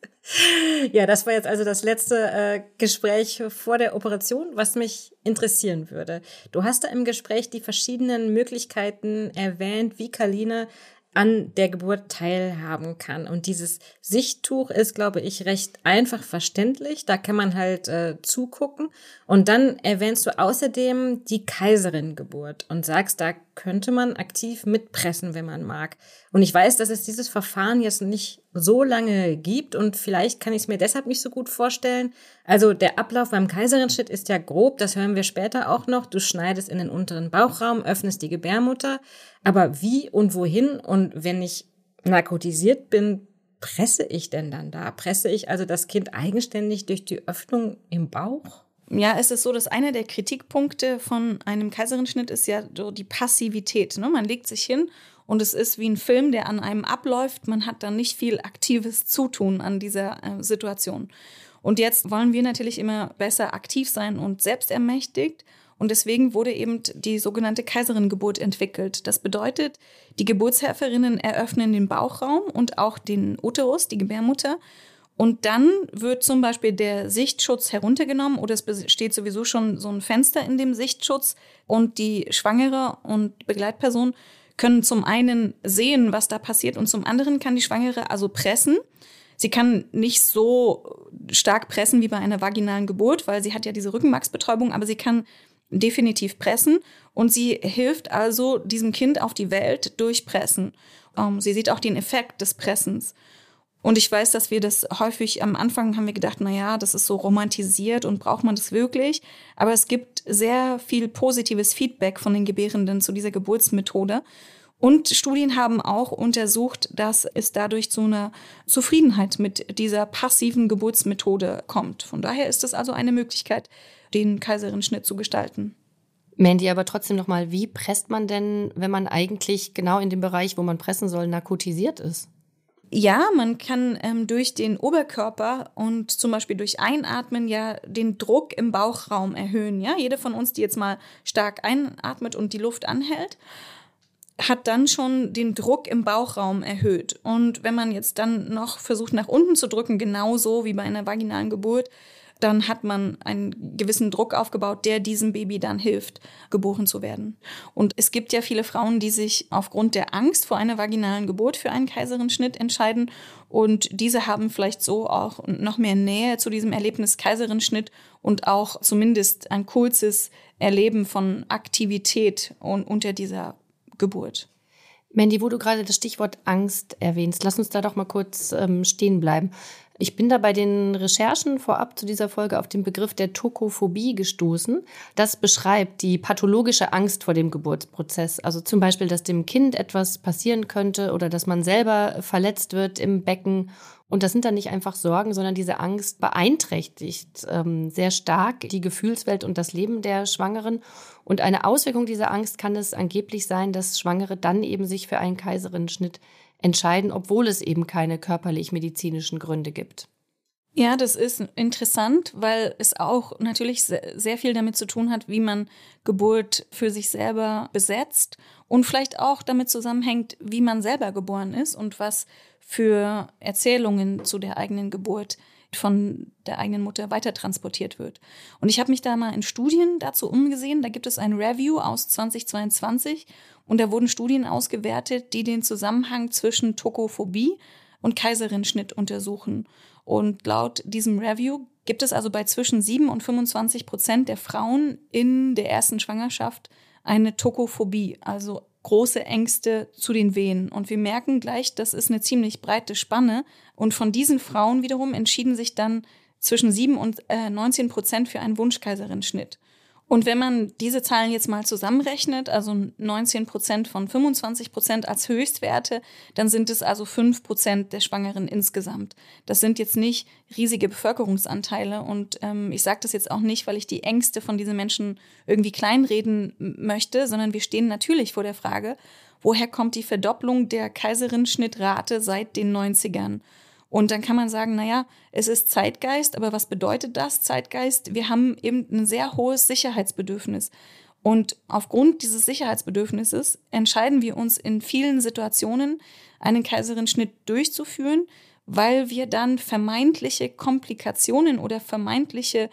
Ja, das war jetzt also das letzte äh, Gespräch vor der Operation, was mich interessieren würde. Du hast da im Gespräch die verschiedenen Möglichkeiten erwähnt, wie Kaline an der Geburt teilhaben kann. Und dieses Sichttuch ist, glaube ich, recht einfach verständlich. Da kann man halt äh, zugucken. Und dann erwähnst du außerdem die Kaiserin-Geburt und sagst, da könnte man aktiv mitpressen, wenn man mag. Und ich weiß, dass es dieses Verfahren jetzt nicht so lange gibt und vielleicht kann ich es mir deshalb nicht so gut vorstellen. Also der Ablauf beim Kaiserenschnitt ist ja grob, das hören wir später auch noch. Du schneidest in den unteren Bauchraum, öffnest die Gebärmutter. Aber wie und wohin und wenn ich narkotisiert bin, presse ich denn dann da? Presse ich also das Kind eigenständig durch die Öffnung im Bauch? Ja, es ist so, dass einer der Kritikpunkte von einem Kaiserenschnitt ist ja so die Passivität. Ne? Man legt sich hin und es ist wie ein Film, der an einem abläuft. Man hat dann nicht viel aktives Zutun an dieser äh, Situation. Und jetzt wollen wir natürlich immer besser aktiv sein und selbstermächtigt. Und deswegen wurde eben die sogenannte Kaiseringeburt entwickelt. Das bedeutet, die Geburtshelferinnen eröffnen den Bauchraum und auch den Uterus, die Gebärmutter. Und dann wird zum Beispiel der Sichtschutz heruntergenommen oder es besteht sowieso schon so ein Fenster in dem Sichtschutz und die Schwangere und Begleitperson können zum einen sehen, was da passiert und zum anderen kann die Schwangere also pressen. Sie kann nicht so stark pressen wie bei einer vaginalen Geburt, weil sie hat ja diese Rückenmarksbetäubung, aber sie kann definitiv pressen und sie hilft also diesem Kind auf die Welt durch Pressen. Ähm, sie sieht auch den Effekt des Pressens. Und ich weiß, dass wir das häufig am Anfang haben wir gedacht, na ja, das ist so romantisiert und braucht man das wirklich? Aber es gibt sehr viel positives Feedback von den Gebärenden zu dieser Geburtsmethode. Und Studien haben auch untersucht, dass es dadurch zu einer Zufriedenheit mit dieser passiven Geburtsmethode kommt. Von daher ist es also eine Möglichkeit, den Kaiserenschnitt zu gestalten. Mandy, aber trotzdem nochmal, wie presst man denn, wenn man eigentlich genau in dem Bereich, wo man pressen soll, narkotisiert ist? Ja, man kann ähm, durch den Oberkörper und zum Beispiel durch Einatmen ja den Druck im Bauchraum erhöhen. Ja, jede von uns, die jetzt mal stark einatmet und die Luft anhält, hat dann schon den Druck im Bauchraum erhöht. Und wenn man jetzt dann noch versucht, nach unten zu drücken, genauso wie bei einer vaginalen Geburt, dann hat man einen gewissen Druck aufgebaut, der diesem Baby dann hilft, geboren zu werden. Und es gibt ja viele Frauen, die sich aufgrund der Angst vor einer vaginalen Geburt für einen Kaiserschnitt entscheiden. Und diese haben vielleicht so auch noch mehr Nähe zu diesem Erlebnis Kaiserschnitt und auch zumindest ein kurzes Erleben von Aktivität unter dieser Geburt. Mandy, wo du gerade das Stichwort Angst erwähnst, lass uns da doch mal kurz ähm, stehen bleiben. Ich bin da bei den Recherchen vorab zu dieser Folge auf den Begriff der Tokophobie gestoßen. Das beschreibt die pathologische Angst vor dem Geburtsprozess. Also zum Beispiel, dass dem Kind etwas passieren könnte oder dass man selber verletzt wird im Becken und das sind dann nicht einfach Sorgen, sondern diese Angst beeinträchtigt ähm, sehr stark die Gefühlswelt und das Leben der Schwangeren. Und eine Auswirkung dieser Angst kann es angeblich sein, dass Schwangere dann eben sich für einen Kaiserinnenschnitt entscheiden, obwohl es eben keine körperlich-medizinischen Gründe gibt. Ja, das ist interessant, weil es auch natürlich sehr viel damit zu tun hat, wie man Geburt für sich selber besetzt und vielleicht auch damit zusammenhängt, wie man selber geboren ist und was für Erzählungen zu der eigenen Geburt von der eigenen Mutter weitertransportiert wird. Und ich habe mich da mal in Studien dazu umgesehen. Da gibt es ein Review aus 2022 und da wurden Studien ausgewertet, die den Zusammenhang zwischen Tokophobie und Kaiserschnitt untersuchen. Und laut diesem Review gibt es also bei zwischen 7 und 25 Prozent der Frauen in der ersten Schwangerschaft eine Tokophobie, also große Ängste zu den Wehen. Und wir merken gleich, das ist eine ziemlich breite Spanne. Und von diesen Frauen wiederum entschieden sich dann zwischen 7 und äh, 19 Prozent für einen Wunschkaiserinschnitt. Und wenn man diese Zahlen jetzt mal zusammenrechnet, also 19 Prozent von 25 Prozent als Höchstwerte, dann sind es also 5 Prozent der Schwangeren insgesamt. Das sind jetzt nicht riesige Bevölkerungsanteile. Und ähm, ich sage das jetzt auch nicht, weil ich die Ängste von diesen Menschen irgendwie kleinreden möchte, sondern wir stehen natürlich vor der Frage, woher kommt die Verdopplung der Kaiserinschnittrate seit den 90ern? Und dann kann man sagen, naja, es ist Zeitgeist, aber was bedeutet das Zeitgeist? Wir haben eben ein sehr hohes Sicherheitsbedürfnis. Und aufgrund dieses Sicherheitsbedürfnisses entscheiden wir uns in vielen Situationen, einen Kaiserschnitt durchzuführen, weil wir dann vermeintliche Komplikationen oder vermeintliche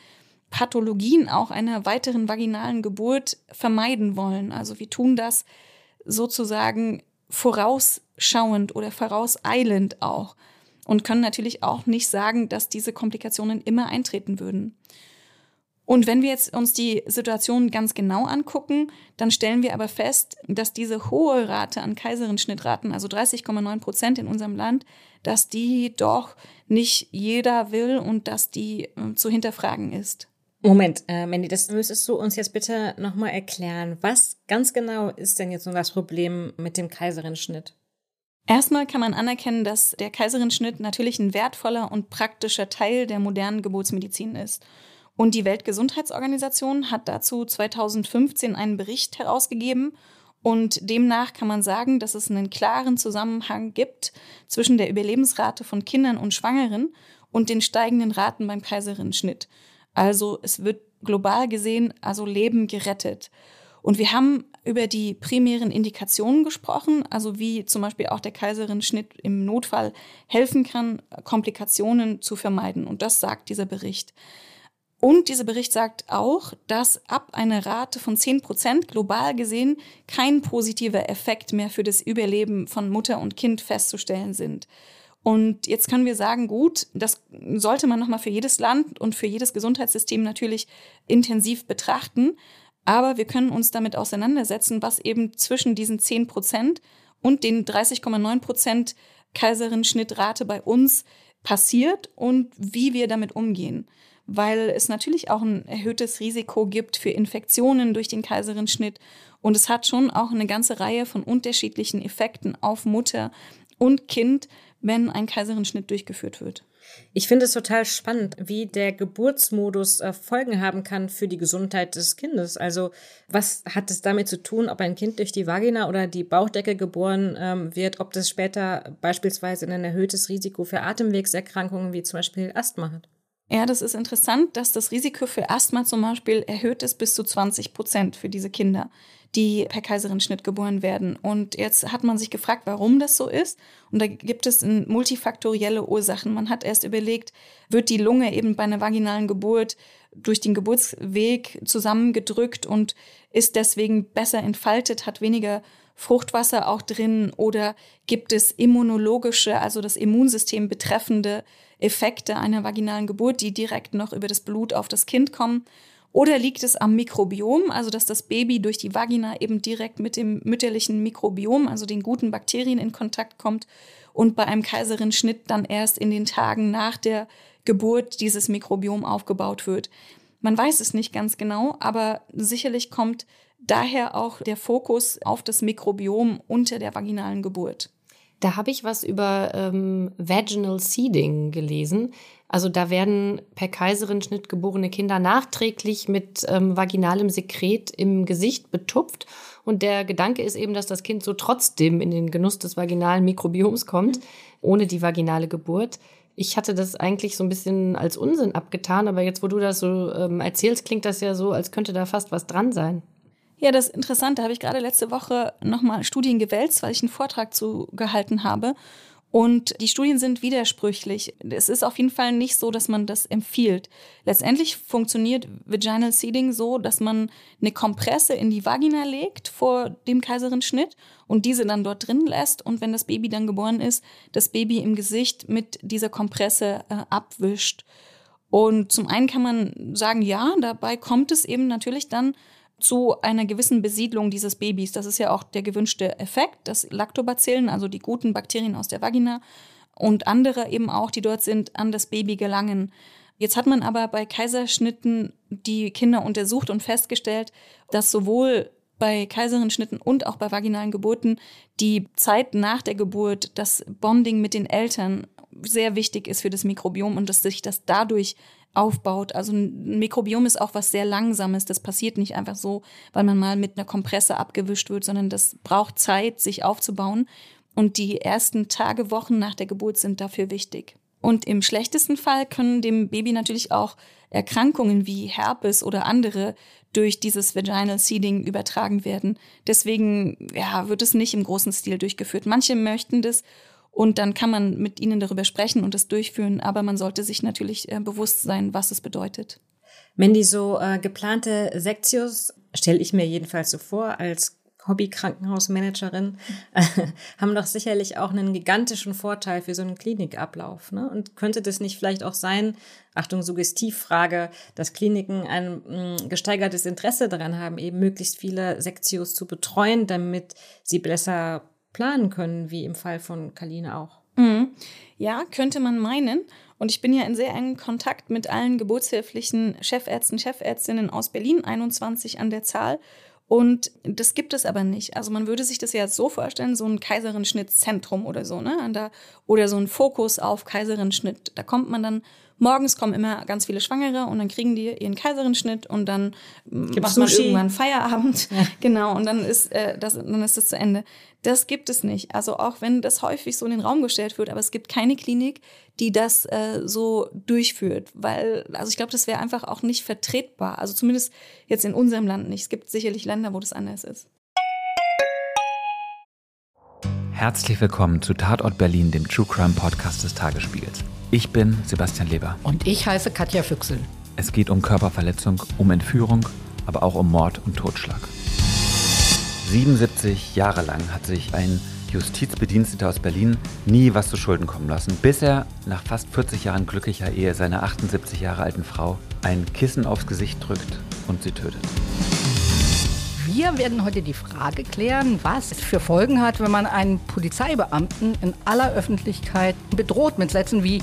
Pathologien auch einer weiteren vaginalen Geburt vermeiden wollen. Also wir tun das sozusagen vorausschauend oder vorauseilend auch und können natürlich auch nicht sagen, dass diese Komplikationen immer eintreten würden. Und wenn wir jetzt uns die Situation ganz genau angucken, dann stellen wir aber fest, dass diese hohe Rate an Kaiserschnittraten, also 30,9 Prozent in unserem Land, dass die doch nicht jeder will und dass die äh, zu hinterfragen ist. Moment, äh, Mandy, das müsstest du uns jetzt bitte nochmal erklären. Was ganz genau ist denn jetzt nun das Problem mit dem Kaiserschnitt? Erstmal kann man anerkennen, dass der Kaiserschnitt natürlich ein wertvoller und praktischer Teil der modernen Geburtsmedizin ist. Und die Weltgesundheitsorganisation hat dazu 2015 einen Bericht herausgegeben und demnach kann man sagen, dass es einen klaren Zusammenhang gibt zwischen der Überlebensrate von Kindern und Schwangeren und den steigenden Raten beim Kaiserschnitt. Also es wird global gesehen also Leben gerettet. Und wir haben über die primären Indikationen gesprochen, also wie zum Beispiel auch der Kaiserschnitt im Notfall helfen kann, Komplikationen zu vermeiden. Und das sagt dieser Bericht. Und dieser Bericht sagt auch, dass ab einer Rate von 10 Prozent global gesehen kein positiver Effekt mehr für das Überleben von Mutter und Kind festzustellen sind. Und jetzt können wir sagen, gut, das sollte man nochmal für jedes Land und für jedes Gesundheitssystem natürlich intensiv betrachten. Aber wir können uns damit auseinandersetzen, was eben zwischen diesen 10 Prozent und den 30,9 Prozent Kaiserin-Schnittrate bei uns passiert und wie wir damit umgehen. Weil es natürlich auch ein erhöhtes Risiko gibt für Infektionen durch den Kaiserin-Schnitt und es hat schon auch eine ganze Reihe von unterschiedlichen Effekten auf Mutter und Kind, wenn ein Kaiserin-Schnitt durchgeführt wird. Ich finde es total spannend, wie der Geburtsmodus äh, Folgen haben kann für die Gesundheit des Kindes. Also was hat es damit zu tun, ob ein Kind durch die Vagina oder die Bauchdecke geboren ähm, wird, ob das später beispielsweise ein erhöhtes Risiko für Atemwegserkrankungen wie zum Beispiel Asthma hat? Ja, das ist interessant, dass das Risiko für Asthma zum Beispiel erhöht ist bis zu 20 Prozent für diese Kinder die per Kaiserschnitt geboren werden. Und jetzt hat man sich gefragt, warum das so ist. Und da gibt es multifaktorielle Ursachen. Man hat erst überlegt, wird die Lunge eben bei einer vaginalen Geburt durch den Geburtsweg zusammengedrückt und ist deswegen besser entfaltet, hat weniger Fruchtwasser auch drin oder gibt es immunologische, also das Immunsystem betreffende Effekte einer vaginalen Geburt, die direkt noch über das Blut auf das Kind kommen. Oder liegt es am Mikrobiom, also dass das Baby durch die Vagina eben direkt mit dem mütterlichen Mikrobiom, also den guten Bakterien in Kontakt kommt und bei einem Kaiserschnitt dann erst in den Tagen nach der Geburt dieses Mikrobiom aufgebaut wird. Man weiß es nicht ganz genau, aber sicherlich kommt daher auch der Fokus auf das Mikrobiom unter der vaginalen Geburt. Da habe ich was über ähm, Vaginal Seeding gelesen. Also da werden per Kaiserenschnitt geborene Kinder nachträglich mit ähm, vaginalem Sekret im Gesicht betupft. Und der Gedanke ist eben, dass das Kind so trotzdem in den Genuss des vaginalen Mikrobioms kommt, ohne die vaginale Geburt. Ich hatte das eigentlich so ein bisschen als Unsinn abgetan, aber jetzt, wo du das so ähm, erzählst, klingt das ja so, als könnte da fast was dran sein. Ja, das ist interessant. Da habe ich gerade letzte Woche nochmal Studien gewälzt, weil ich einen Vortrag zu gehalten habe. Und die Studien sind widersprüchlich. Es ist auf jeden Fall nicht so, dass man das empfiehlt. Letztendlich funktioniert Vaginal Seeding so, dass man eine Kompresse in die Vagina legt vor dem Kaiserschnitt und diese dann dort drin lässt. Und wenn das Baby dann geboren ist, das Baby im Gesicht mit dieser Kompresse äh, abwischt. Und zum einen kann man sagen, ja, dabei kommt es eben natürlich dann zu einer gewissen Besiedlung dieses Babys. Das ist ja auch der gewünschte Effekt, dass Lactobacillen, also die guten Bakterien aus der Vagina und andere eben auch, die dort sind, an das Baby gelangen. Jetzt hat man aber bei Kaiserschnitten die Kinder untersucht und festgestellt, dass sowohl bei Kaiserschnitten und auch bei vaginalen Geburten die Zeit nach der Geburt, das Bonding mit den Eltern sehr wichtig ist für das Mikrobiom und dass sich das dadurch aufbaut. Also ein Mikrobiom ist auch was sehr Langsames. Das passiert nicht einfach so, weil man mal mit einer Kompresse abgewischt wird, sondern das braucht Zeit, sich aufzubauen. Und die ersten Tage, Wochen nach der Geburt sind dafür wichtig. Und im schlechtesten Fall können dem Baby natürlich auch Erkrankungen wie Herpes oder andere durch dieses Vaginal Seeding übertragen werden. Deswegen ja, wird es nicht im großen Stil durchgeführt. Manche möchten das und dann kann man mit ihnen darüber sprechen und es durchführen, aber man sollte sich natürlich äh, bewusst sein, was es bedeutet. Mandy, so äh, geplante Sektios stelle ich mir jedenfalls so vor als Hobby-Krankenhausmanagerin, äh, haben doch sicherlich auch einen gigantischen Vorteil für so einen Klinikablauf. Ne? Und könnte das nicht vielleicht auch sein, Achtung, Suggestivfrage, dass Kliniken ein mh, mm, gesteigertes Interesse daran haben, eben möglichst viele Sektios zu betreuen, damit sie besser planen können, wie im Fall von Kaline auch. Mhm. Ja, könnte man meinen. Und ich bin ja in sehr engem Kontakt mit allen geburtshilflichen Chefärzten, Chefärztinnen aus Berlin, 21 an der Zahl. Und das gibt es aber nicht. Also man würde sich das ja so vorstellen, so ein Kaiserschnittzentrum oder so, ne? Oder so ein Fokus auf Kaiserschnitt. Da kommt man dann morgens kommen immer ganz viele Schwangere und dann kriegen die ihren Kaiserschnitt und dann Gibt's macht man Sushi? irgendwann Feierabend. Ja. Genau, und dann ist, äh, das, dann ist das zu Ende. Das gibt es nicht. Also auch wenn das häufig so in den Raum gestellt wird, aber es gibt keine Klinik, die das äh, so durchführt. Weil, also ich glaube, das wäre einfach auch nicht vertretbar. Also zumindest jetzt in unserem Land nicht. Es gibt sicherlich Länder, wo das anders ist. Herzlich willkommen zu Tatort Berlin, dem True Crime Podcast des Tagesspiegels. Ich bin Sebastian Leber. Und ich heiße Katja Füchsel. Es geht um Körperverletzung, um Entführung, aber auch um Mord und Totschlag. 77 Jahre lang hat sich ein Justizbediensteter aus Berlin nie was zu Schulden kommen lassen, bis er nach fast 40 Jahren glücklicher Ehe seiner 78 Jahre alten Frau ein Kissen aufs Gesicht drückt und sie tötet. Wir werden heute die Frage klären, was es für Folgen hat, wenn man einen Polizeibeamten in aller Öffentlichkeit bedroht mit Sätzen wie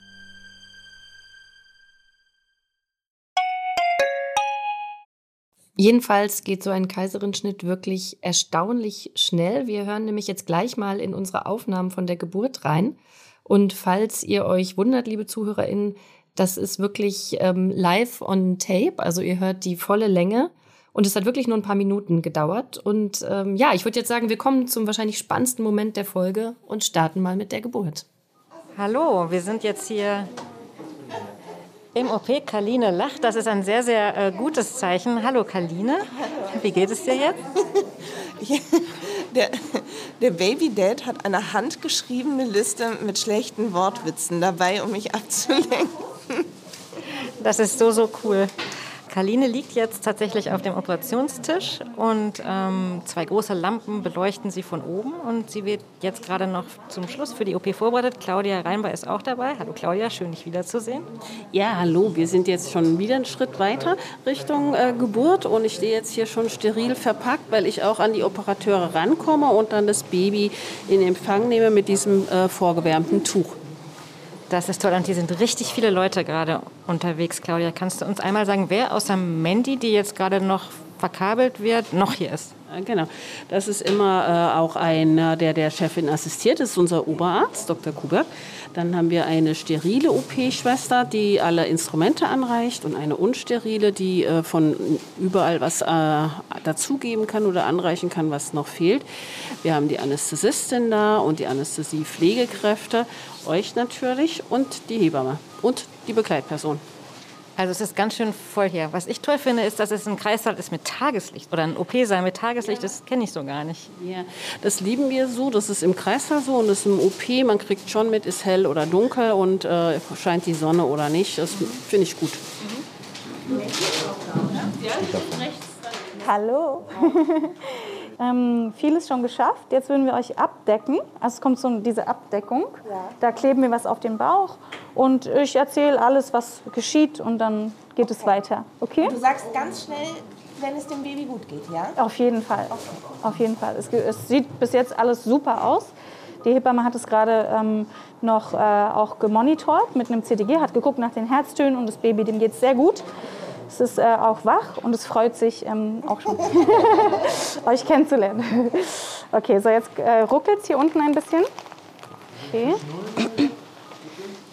Jedenfalls geht so ein Kaiserschnitt wirklich erstaunlich schnell. Wir hören nämlich jetzt gleich mal in unsere Aufnahmen von der Geburt rein. Und falls ihr euch wundert, liebe ZuhörerInnen, das ist wirklich ähm, live on tape. Also ihr hört die volle Länge. Und es hat wirklich nur ein paar Minuten gedauert. Und ähm, ja, ich würde jetzt sagen, wir kommen zum wahrscheinlich spannendsten Moment der Folge und starten mal mit der Geburt. Hallo, wir sind jetzt hier im OP. Kaline lacht. Das ist ein sehr, sehr äh, gutes Zeichen. Hallo Kaline. Wie geht es dir jetzt? Der, der Baby Dad hat eine handgeschriebene Liste mit schlechten Wortwitzen dabei, um mich abzulenken. Das ist so, so cool. Kaline liegt jetzt tatsächlich auf dem Operationstisch und ähm, zwei große Lampen beleuchten sie von oben und sie wird jetzt gerade noch zum Schluss für die OP vorbereitet. Claudia Reinbar ist auch dabei. Hallo Claudia, schön dich wiederzusehen. Ja, hallo, wir sind jetzt schon wieder einen Schritt weiter Richtung äh, Geburt und ich stehe jetzt hier schon steril verpackt, weil ich auch an die Operateure rankomme und dann das Baby in Empfang nehme mit diesem äh, vorgewärmten Tuch. Das ist toll und hier sind richtig viele Leute gerade unterwegs. Claudia, kannst du uns einmal sagen, wer außer Mandy, die jetzt gerade noch verkabelt wird, noch hier ist? Genau, das ist immer äh, auch einer, der der Chefin assistiert, das ist unser Oberarzt, Dr. Kuber. Dann haben wir eine sterile OP-Schwester, die alle Instrumente anreicht und eine unsterile, die äh, von überall was äh, dazugeben kann oder anreichen kann, was noch fehlt. Wir haben die Anästhesistin da und die Anästhesie-Pflegekräfte, euch natürlich und die Hebamme und die Begleitperson. Also es ist ganz schön voll hier. Was ich toll finde, ist, dass es ein Kreissaal ist mit Tageslicht oder ein OP-Saal mit Tageslicht. Das kenne ich so gar nicht. Ja, das lieben wir so. Das ist im Kreissaal so und das ist im OP. Man kriegt schon mit, ist hell oder dunkel und äh, scheint die Sonne oder nicht. Das finde ich gut. Mhm. Hallo. ähm, vieles schon geschafft. Jetzt würden wir euch abdecken. Also es kommt so diese Abdeckung. Ja. Da kleben wir was auf den Bauch und ich erzähle alles, was geschieht und dann geht es weiter. Okay? Du sagst ganz schnell, wenn es dem Baby gut geht, ja? Auf jeden Fall. Okay. Auf jeden Fall. Es, es, sieht bis jetzt alles super aus. Die Hebamme hat es gerade ähm, noch äh, auch gemonitort mit einem CTG, hat geguckt nach den Herztönen und das Baby, dem geht es sehr gut. Es ist äh, auch wach und es freut sich ähm, auch schon, euch kennenzulernen. Okay, so jetzt äh, ruckelt es hier unten ein bisschen. Okay.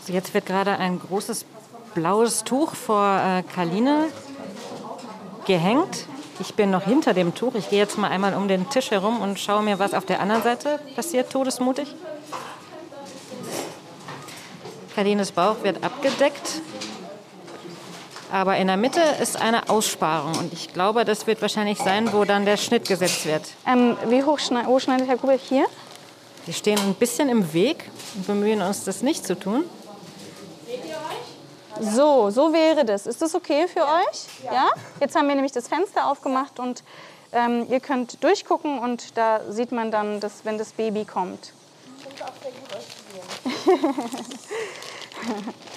So, jetzt wird gerade ein großes blaues Tuch vor äh, Kaline gehängt. Ich bin noch hinter dem Tuch. Ich gehe jetzt mal einmal um den Tisch herum und schaue mir, was auf der anderen Seite passiert, todesmutig. Kalines Bauch wird abgedeckt. Aber in der Mitte ist eine Aussparung und ich glaube, das wird wahrscheinlich sein, wo dann der Schnitt gesetzt wird. Ähm, wie hoch, hoch schneidet Herr Kubel hier? Wir stehen ein bisschen im Weg und bemühen uns, das nicht zu tun. So, so wäre das. Ist das okay für euch? Ja. ja? Jetzt haben wir nämlich das Fenster aufgemacht und ähm, ihr könnt durchgucken und da sieht man dann, dass, wenn das Baby kommt.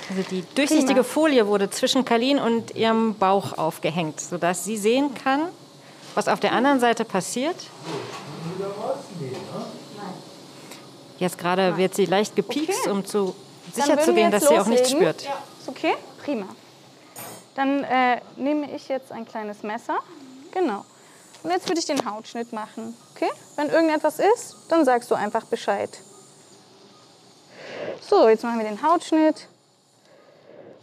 Also die durchsichtige. Folie wurde zwischen Kalin und ihrem Bauch aufgehängt, sodass sie sehen kann, was auf der anderen Seite passiert. Jetzt gerade wird sie leicht gepiekst, okay. um zu sicher zu gehen, dass loslegen. sie auch nichts spürt. Ja. Ist okay? Prima. Dann äh, nehme ich jetzt ein kleines Messer. Genau. Und jetzt würde ich den Hautschnitt machen. Okay? Wenn irgendetwas ist, dann sagst du einfach Bescheid. So, jetzt machen wir den Hautschnitt.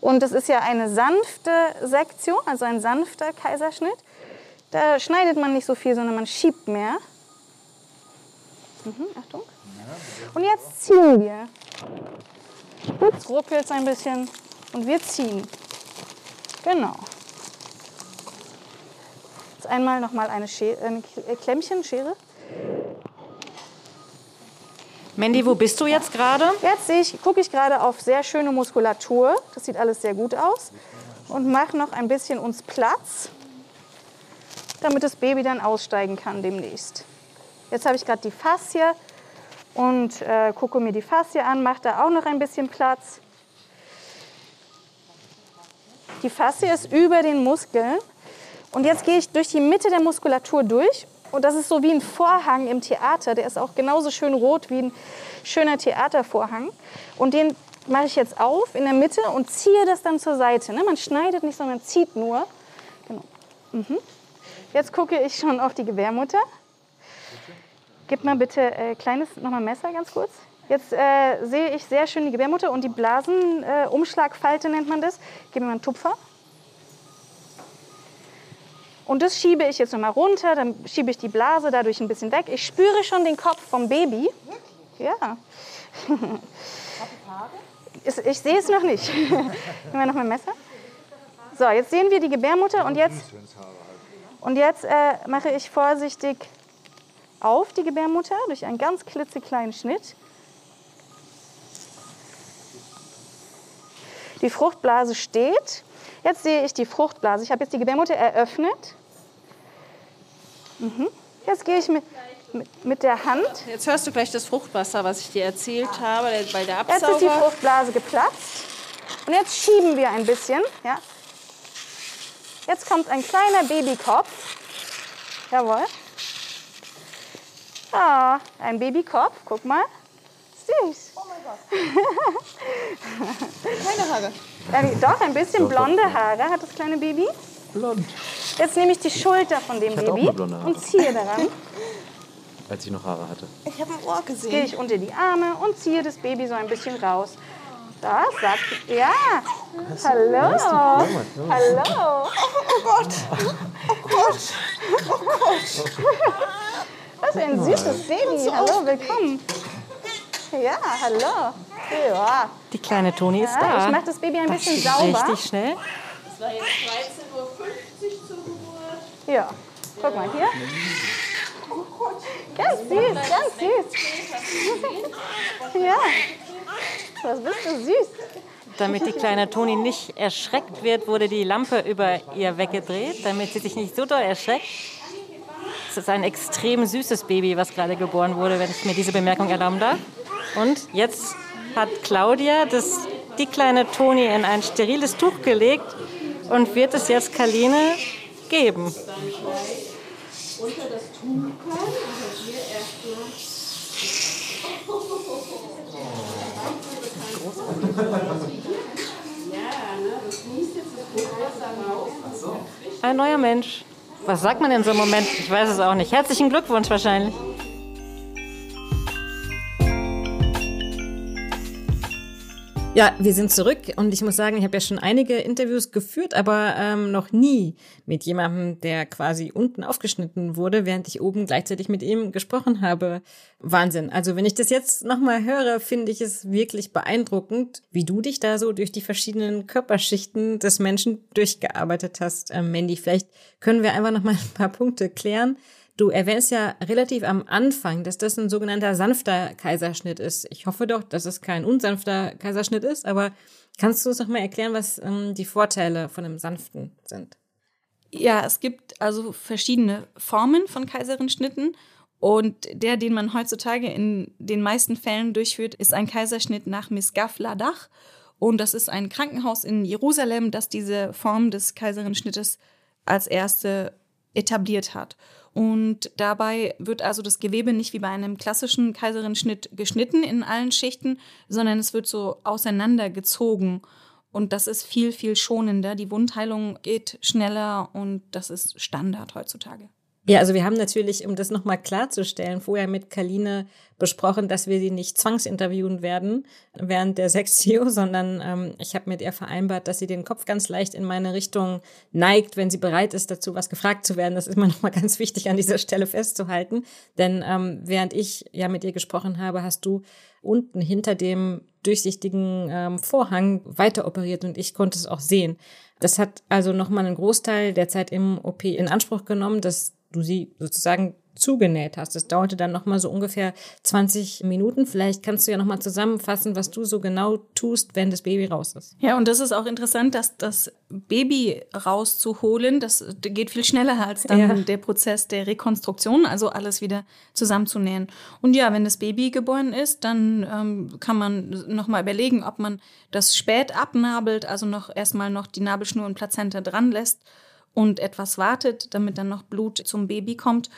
Und das ist ja eine sanfte Sektion, also ein sanfter Kaiserschnitt. Da schneidet man nicht so viel, sondern man schiebt mehr. Mhm, Achtung. Und jetzt ziehen wir. Jetzt ruckelt es ein bisschen und wir ziehen. Genau. Jetzt einmal noch mal eine, Schere, eine Klemmchen, Schere. Mandy, wo bist du jetzt gerade? Jetzt ich, gucke ich gerade auf sehr schöne Muskulatur. Das sieht alles sehr gut aus. Und mache noch ein bisschen uns Platz, damit das Baby dann aussteigen kann demnächst. Jetzt habe ich gerade die Faszie und äh, gucke mir die Faszie an, mache da auch noch ein bisschen Platz. Die Faszie ist über den Muskeln. Und jetzt gehe ich durch die Mitte der Muskulatur durch Und das ist so wie ein Vorhang im Theater. Der ist auch genauso schön rot wie ein schöner Theatervorhang. Und den mache ich jetzt auf in der Mitte und ziehe das dann zur Seite. Ne? Man schneidet nicht, sondern zieht nur. Genau. Mhm. Jetzt gucke ich schon auf die Gebärmutter. Gib mal bitte äh, kleines nochmal Messer ganz kurz. Jetzt äh, sehe ich sehr schön die Gebärmutter und die Blasenumschlagfalte äh, nennt man das. Gib mir mal einen Tupfer. Und das schiebe ich jetzt nochmal runter, dann schiebe ich die Blase dadurch ein bisschen weg. Ich spüre schon den Kopf vom Baby. Ja. Ich, ich sehe es noch nicht. Nehmen wir noch mal ein Messer. So, jetzt sehen wir die Gebärmutter und jetzt, und jetzt äh, mache ich vorsichtig auf die Gebärmutter durch einen ganz klitzekleinen Schnitt. Die Fruchtblase steht. Jetzt sehe ich die Fruchtblase. Ich habe jetzt die Gebärmutter eröffnet. Mhm. Jetzt gehe ich mit, mit, der Hand. Jetzt hörst du gleich das Fruchtwasser, was ich dir erzählt habe, bei der Absauger. Jetzt ist die Fruchtblase geplatzt. Und jetzt schieben wir ein bisschen. Ja. Jetzt kommt ein kleiner Babykopf. Jawohl. Ah, ein Babykopf. Guck mal. Süß. Oh mein Gott. Keine Haare. Äh, doch, ein bisschen blonde Haare hat das kleine Baby. Blond. Jetzt nehme ich die Schulter von dem Baby und ziehe daran. Als ich noch Haare hatte. Ich habe ein Ohr Gehe gesehen. ich unter die Arme und ziehe das Baby so ein bisschen raus. Das sagt, ja. Hallo. Hallo. Oh Gott. Was für ein süßes Baby. Hallo, willkommen. Ja, hallo. Ja. Die kleine Toni ist Ja, ich da. mache das Baby ein Das bisschen sauber. Richtig schnell. Es war jetzt 13.50 Uhr zur Geburt. Ja, guck mal hier. Ganz süß, ganz süß. Ja, was bist du süß. Damit die kleine Toni nicht erschreckt wird, wurde die Lampe über ihr weggedreht, damit sie sich nicht so doll erschreckt. Es ist ein extrem süßes Baby, was gerade geboren wurde, wenn ich mir diese Bemerkung erlauben darf. Und jetzt hat Claudia das, die kleine Toni in ein steriles Tuch gelegt und wird es jetzt Kaline geben. Ein neuer Mensch. Was sagt man in so einem Moment? Ich weiß es auch nicht. Herzlichen Glückwunsch wahrscheinlich. Ja, wir sind zurück und ich muss sagen, ich habe ja schon einige Interviews geführt, aber ähm, noch nie mit jemandem, der quasi unten aufgeschnitten wurde, während ich oben gleichzeitig mit ihm gesprochen habe. Wahnsinn. Also wenn ich das jetzt nochmal höre, finde ich es wirklich beeindruckend, wie du dich da so durch die verschiedenen Körperschichten des Menschen durchgearbeitet hast. Ähm, Mandy, vielleicht können wir einfach nochmal ein paar Punkte klären. Du erwähnst ja relativ am Anfang, dass das ein sogenannter sanfter Kaiserschnitt ist. Ich hoffe doch, dass es kein unsanfter Kaiserschnitt ist, aber kannst du uns noch mal erklären, was ähm, die Vorteile von einem sanften sind? Ja, es gibt also verschiedene Formen von Kaiserschnitten. Und der, den man heutzutage in den meisten Fällen durchführt, ist ein Kaiserschnitt nach Misgaf Ladach. Und das ist ein Krankenhaus in Jerusalem, das diese Form des Kaiserschnittes als erste etabliert hat. Und dabei wird also das Gewebe nicht wie bei einem klassischen Kaiserschnitt geschnitten in allen Schichten, sondern es wird so auseinandergezogen. Und das ist viel, viel schonender. Die Wundheilung geht schneller und das ist Standard heutzutage. Ja, also wir haben natürlich, um das nochmal klarzustellen, vorher mit Kaline besprochen, dass wir sie nicht zwangsinterviewen werden während der Sextio, sondern ähm, ich habe mit ihr vereinbart, dass sie den Kopf ganz leicht in meine Richtung neigt, wenn sie bereit ist, dazu was gefragt zu werden. Das ist mir nochmal ganz wichtig an dieser Stelle festzuhalten. Denn ähm, während ich ja mit ihr gesprochen habe, hast du unten hinter dem durchsichtigen ähm, Vorhang weiter operiert und ich konnte es auch sehen. Das hat also nochmal einen Großteil der Zeit im OP in Anspruch genommen, dass du sie sozusagen zugenäht hast. Das dauerte dann nochmal so ungefähr 20 Minuten. Vielleicht kannst du ja nochmal zusammenfassen, was du so genau tust, wenn das Baby raus ist. Ja, und das ist auch interessant, dass das Baby rauszuholen, das geht viel schneller als dann Ja. der Prozess der Rekonstruktion, also alles wieder zusammenzunähen. Und ja, wenn das Baby geboren ist, dann ähm, kann man nochmal überlegen, ob man das spät abnabelt, also noch erstmal noch die Nabelschnur und Plazenta dran lässt und etwas wartet, damit dann noch Blut zum Baby kommt.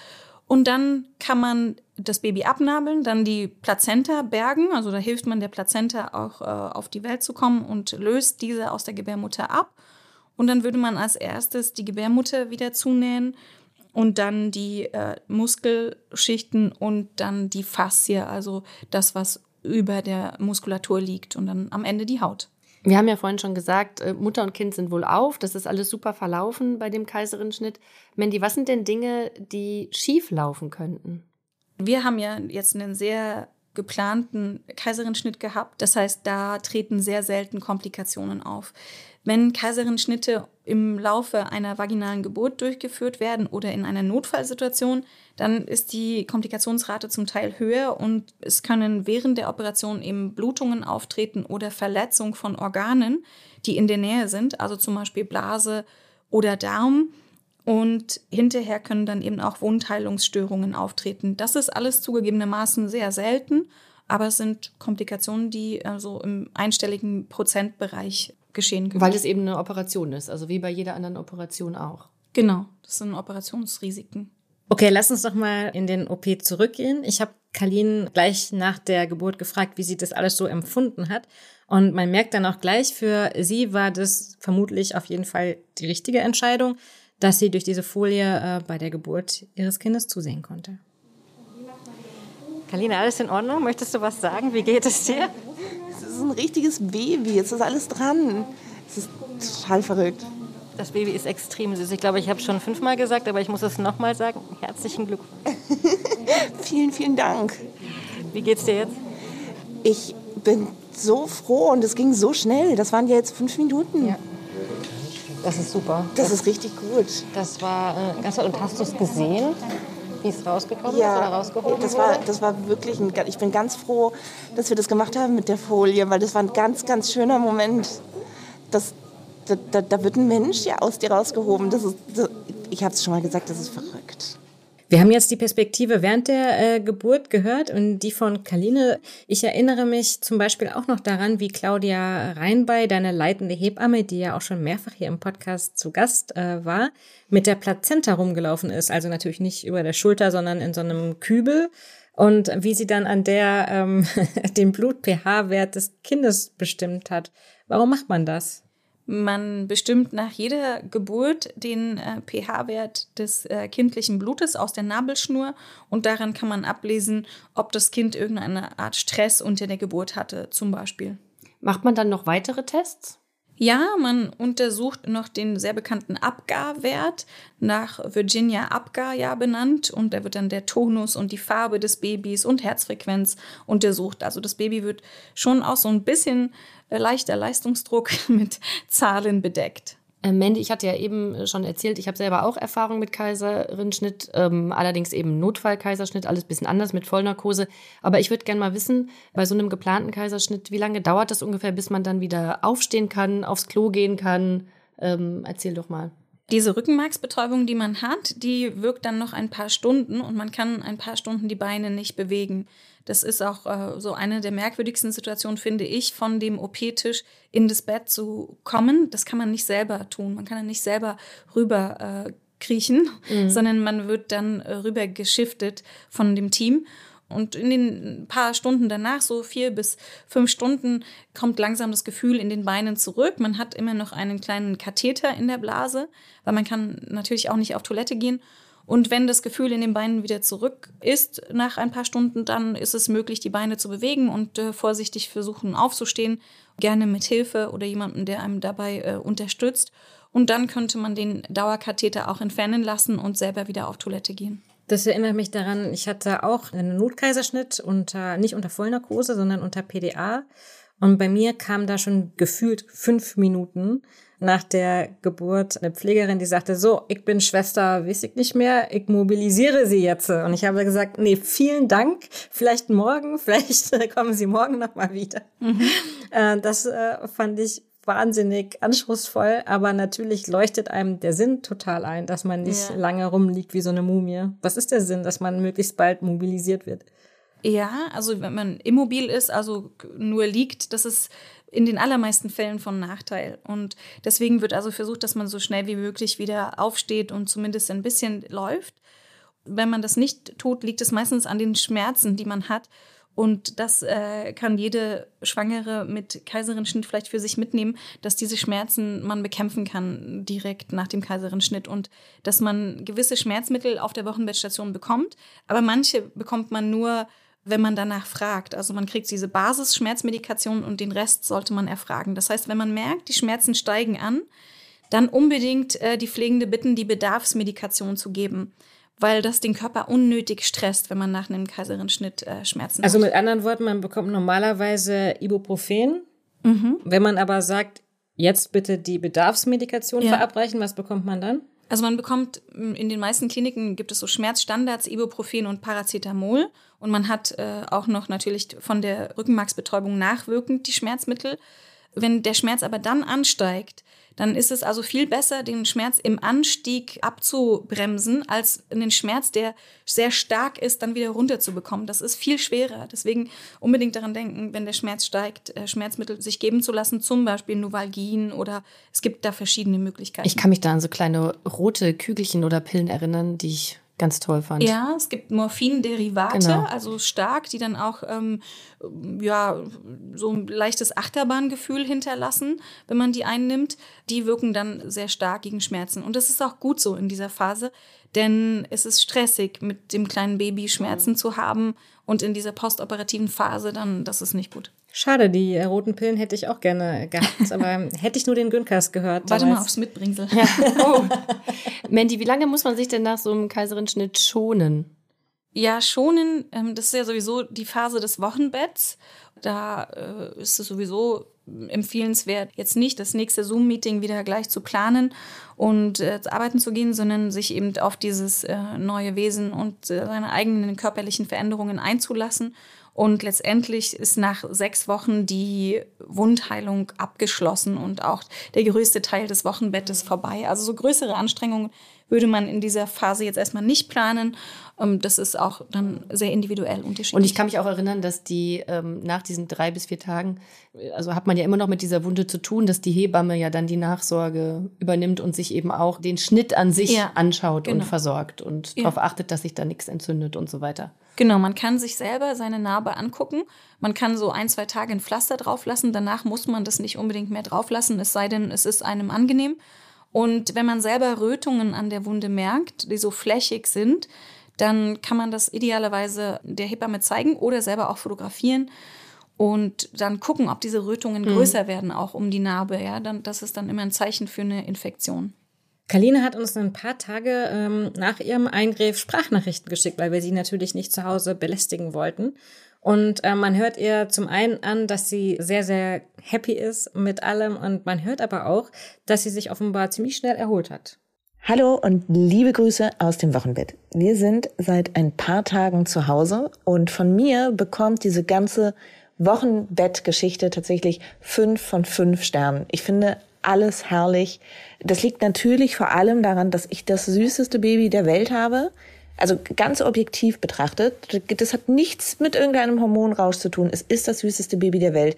Und dann kann man das Baby abnabeln, dann die Plazenta bergen. Also da hilft man der Plazenta auch äh, auf die Welt zu kommen und löst diese aus der Gebärmutter ab. Und dann würde man als erstes die Gebärmutter wieder zunähen und dann die äh, Muskelschichten und dann die Faszie, also das, was über der Muskulatur liegt und dann am Ende die Haut. Wir haben ja vorhin schon gesagt, äh, Mutter und Kind sind wohl auf. Das ist alles super verlaufen bei dem Kaiserschnitt. Mandy, was sind denn Dinge, die schief laufen könnten? Wir haben ja jetzt einen sehr geplanten Kaiserschnitt gehabt. Das heißt, da treten sehr selten Komplikationen auf. Wenn Kaiserschnitte im Laufe einer vaginalen Geburt durchgeführt werden oder in einer Notfallsituation, dann ist die Komplikationsrate zum Teil höher und es können während der Operation eben Blutungen auftreten oder Verletzung von Organen, die in der Nähe sind, also zum Beispiel Blase oder Darm. Und hinterher können dann eben auch Wundheilungsstörungen auftreten. Das ist alles zugegebenermaßen sehr selten, aber es sind Komplikationen, die also im einstelligen Prozentbereich geschehen können. Weil es eben eine Operation ist, also wie bei jeder anderen Operation auch. Genau, das sind Operationsrisiken. Okay, lass uns doch mal in den OP zurückgehen. Ich habe Kalin gleich nach der Geburt gefragt, wie sie das alles so empfunden hat. Und man merkt dann auch gleich, für sie war das vermutlich auf jeden Fall die richtige Entscheidung, dass sie durch diese Folie äh, bei der Geburt ihres Kindes zusehen konnte. Kalina, alles in Ordnung? Möchtest du was sagen? Wie geht es dir? Ist ein richtiges Baby. Jetzt ist alles dran. Es ist total verrückt. Das Baby ist extrem süß. Ich glaube, ich habe es schon fünfmal gesagt, aber ich muss es nochmal sagen. Herzlichen Glückwunsch. vielen, vielen Dank. Wie geht's dir jetzt? Ich bin so froh und es ging so schnell. Das waren ja jetzt fünf Minuten. Ja. Das ist super. Das, das ist richtig gut. Das war äh, ganz toll. Und hast du es gesehen? Wie es rausgekommen ja, ist oder das war, das war wirklich ein, ich bin ganz froh, dass wir das gemacht haben mit der Folie, weil das war ein ganz, ganz schöner Moment. Das, da, da, da wird ein Mensch ja aus dir rausgehoben. Das ist, das, ich habe es schon mal gesagt, das ist verrückt. Wir haben jetzt die Perspektive während der äh, Geburt gehört und die von Kaline. Ich erinnere mich zum Beispiel auch noch daran, wie Claudia Reinbei, deine leitende Hebamme, die ja auch schon mehrfach hier im Podcast zu Gast äh, war, mit der Plazenta rumgelaufen ist. Also natürlich nicht über der Schulter, sondern in so einem Kübel. Und wie sie dann an der ähm, den Blut-pH-Wert des Kindes bestimmt hat. Warum macht man das? Man bestimmt nach jeder Geburt den äh, pH-Wert des äh, kindlichen Blutes aus der Nabelschnur und daran kann man ablesen, ob das Kind irgendeine Art Stress unter der Geburt hatte, zum Beispiel. Macht man dann noch weitere Tests? Ja, man untersucht noch den sehr bekannten Apgar-Wert, nach Virginia Apgar ja benannt. Und da wird dann der Tonus und die Farbe des Babys und Herzfrequenz untersucht. Also das Baby wird schon auch so ein bisschen äh, leichter Leistungsdruck mit Zahlen bedeckt. Äh, Mandy, ich hatte ja eben äh, schon erzählt, ich habe selber auch Erfahrung mit Kaiserschnitt, ähm, allerdings eben Notfallkaiserschnitt, alles bisschen anders mit Vollnarkose. Aber ich würde gerne mal wissen, bei so einem geplanten Kaiserschnitt, wie lange dauert das ungefähr, bis man dann wieder aufstehen kann, aufs Klo gehen kann? Ähm, erzähl doch mal. Diese Rückenmarksbetäubung, die man hat, die wirkt dann noch ein paar Stunden und man kann ein paar Stunden die Beine nicht bewegen. Das ist auch äh, so eine der merkwürdigsten Situationen, finde ich, von dem OP-Tisch in das Bett zu kommen. Das kann man nicht selber tun. Man kann ja nicht selber rüber äh, kriechen, mhm. sondern man wird dann äh, rüber geschiftet von dem Team. Und in den paar Stunden danach, so vier bis fünf Stunden, kommt langsam das Gefühl in den Beinen zurück. Man hat immer noch einen kleinen Katheter in der Blase, weil man kann natürlich auch nicht auf Toilette gehen. Und wenn das Gefühl in den Beinen wieder zurück ist nach ein paar Stunden, dann ist es möglich, die Beine zu bewegen und äh, vorsichtig versuchen aufzustehen, gerne mit Hilfe oder jemandem, der einem dabei äh, unterstützt. Und dann könnte man den Dauerkatheter auch entfernen lassen und selber wieder auf Toilette gehen. Das erinnert mich daran, ich hatte auch einen Notkaiserschnitt unter, nicht unter Vollnarkose, sondern unter PDA. Und bei mir kam da schon gefühlt fünf Minuten nach der Geburt eine Pflegerin, die sagte, so, ich bin Schwester, weiß ich nicht mehr, ich mobilisiere sie jetzt. Und ich habe gesagt, nee, vielen Dank, vielleicht morgen, vielleicht kommen Sie morgen nochmal wieder. Mhm. Das äh, fand ich wahnsinnig anspruchsvoll, aber natürlich leuchtet einem der Sinn total ein, dass man nicht ja. lange rumliegt wie so eine Mumie. Was ist der Sinn, dass man möglichst bald mobilisiert wird? Ja, also wenn man immobil ist, also nur liegt, das ist in den allermeisten Fällen von Nachteil. Und deswegen wird also versucht, dass man so schnell wie möglich wieder aufsteht und zumindest ein bisschen läuft. Wenn man das nicht tut, liegt es meistens an den Schmerzen, die man hat. Und das äh, kann jede Schwangere mit Kaiserschnitt vielleicht für sich mitnehmen, dass diese Schmerzen man bekämpfen kann direkt nach dem Kaiserschnitt und dass man gewisse Schmerzmittel auf der Wochenbettstation bekommt. Aber manche bekommt man nur, wenn man danach fragt. Also man kriegt diese Basisschmerzmedikation und den Rest sollte man erfragen. Das heißt, wenn man merkt, die Schmerzen steigen an, dann unbedingt äh, die Pflegende bitten, die Bedarfsmedikation zu geben weil das den Körper unnötig stresst, wenn man nach einem Kaiserschnitt äh, Schmerzen also hat. Also mit anderen Worten, man bekommt normalerweise Ibuprofen. Mhm. Wenn man aber sagt, jetzt bitte die Bedarfsmedikation ja. verabreichen, was bekommt man dann? Also man bekommt in den meisten Kliniken gibt es so Schmerzstandards, Ibuprofen und Paracetamol. Und man hat äh, auch noch natürlich von der Rückenmarksbetäubung nachwirkend die Schmerzmittel. Wenn der Schmerz aber dann ansteigt, dann ist es also viel besser, den Schmerz im Anstieg abzubremsen, als den Schmerz, der sehr stark ist, dann wieder runterzubekommen. Das ist viel schwerer. Deswegen unbedingt daran denken, wenn der Schmerz steigt, äh, Schmerzmittel sich geben zu lassen, zum Beispiel Novalgin oder es gibt da verschiedene Möglichkeiten. Ich kann mich da an so kleine rote Kügelchen oder Pillen erinnern, die ich ganz toll fand. Ja, es gibt Morphinderivate, genau. also stark, die dann auch ähm, ja so ein leichtes Achterbahngefühl hinterlassen, wenn man die einnimmt. Die wirken dann sehr stark gegen Schmerzen. Und das ist auch gut so in dieser Phase, denn es ist stressig, mit dem kleinen Baby Schmerzen mhm. zu haben und in dieser postoperativen Phase dann, das ist nicht gut. Schade, die äh, roten Pillen hätte ich auch gerne gehabt, aber hätte ich nur den Güncast gehört. Warte mal aufs Mitbringsel. Ja. Oh. Mandy, wie lange muss man sich denn nach so einem Kaiserschnitt schonen? Ja, schonen, ähm, das ist ja sowieso die Phase des Wochenbetts. Da äh, ist es sowieso empfehlenswert, jetzt nicht das nächste Zoom-Meeting wieder gleich zu planen und äh, arbeiten zu gehen, sondern sich eben auf dieses äh, neue Wesen und äh, seine eigenen körperlichen Veränderungen einzulassen und letztendlich ist nach sechs Wochen die Wundheilung abgeschlossen und auch der größte Teil des Wochenbettes vorbei. Also so größere Anstrengungen würde man in dieser Phase jetzt erstmal nicht planen. Ähm, das ist auch dann sehr individuell unterschiedlich. Und ich kann mich auch erinnern, dass die ähm, nach diesen drei bis vier Tagen, also hat man ja immer noch mit dieser Wunde zu tun, dass die Hebamme ja dann die Nachsorge übernimmt und sich eben auch den Schnitt an sich ja, anschaut genau. und versorgt und ja. darauf achtet, dass sich da nichts entzündet und so weiter. Genau, man kann sich selber seine Narbe angucken. Man kann so ein, zwei Tage ein Pflaster drauf lassen. Danach muss man das nicht unbedingt mehr drauf lassen, es sei denn, es ist einem angenehm. Und wenn man selber Rötungen an der Wunde merkt, die so flächig sind, dann kann man das idealerweise der Hebamme zeigen oder selber auch fotografieren und dann gucken, ob diese Rötungen mhm. größer werden, auch um die Narbe. Ja, dann, das ist dann immer ein Zeichen für eine Infektion. Kaline hat uns ein paar Tage ähm, nach ihrem Eingriff Sprachnachrichten geschickt, weil wir sie natürlich nicht zu Hause belästigen wollten. Und äh, man hört ihr zum einen an, dass sie sehr, sehr happy ist mit allem und man hört aber auch, dass sie sich offenbar ziemlich schnell erholt hat. Hallo und liebe Grüße aus dem Wochenbett. Wir sind seit ein paar Tagen zu Hause und von mir bekommt diese ganze Wochenbettgeschichte tatsächlich fünf von fünf Sternen. Ich finde alles herrlich. Das liegt natürlich vor allem daran, dass ich das süßeste Baby der Welt habe. Also ganz objektiv betrachtet, das hat nichts mit irgendeinem Hormonrausch zu tun. Es ist das süßeste Baby der Welt.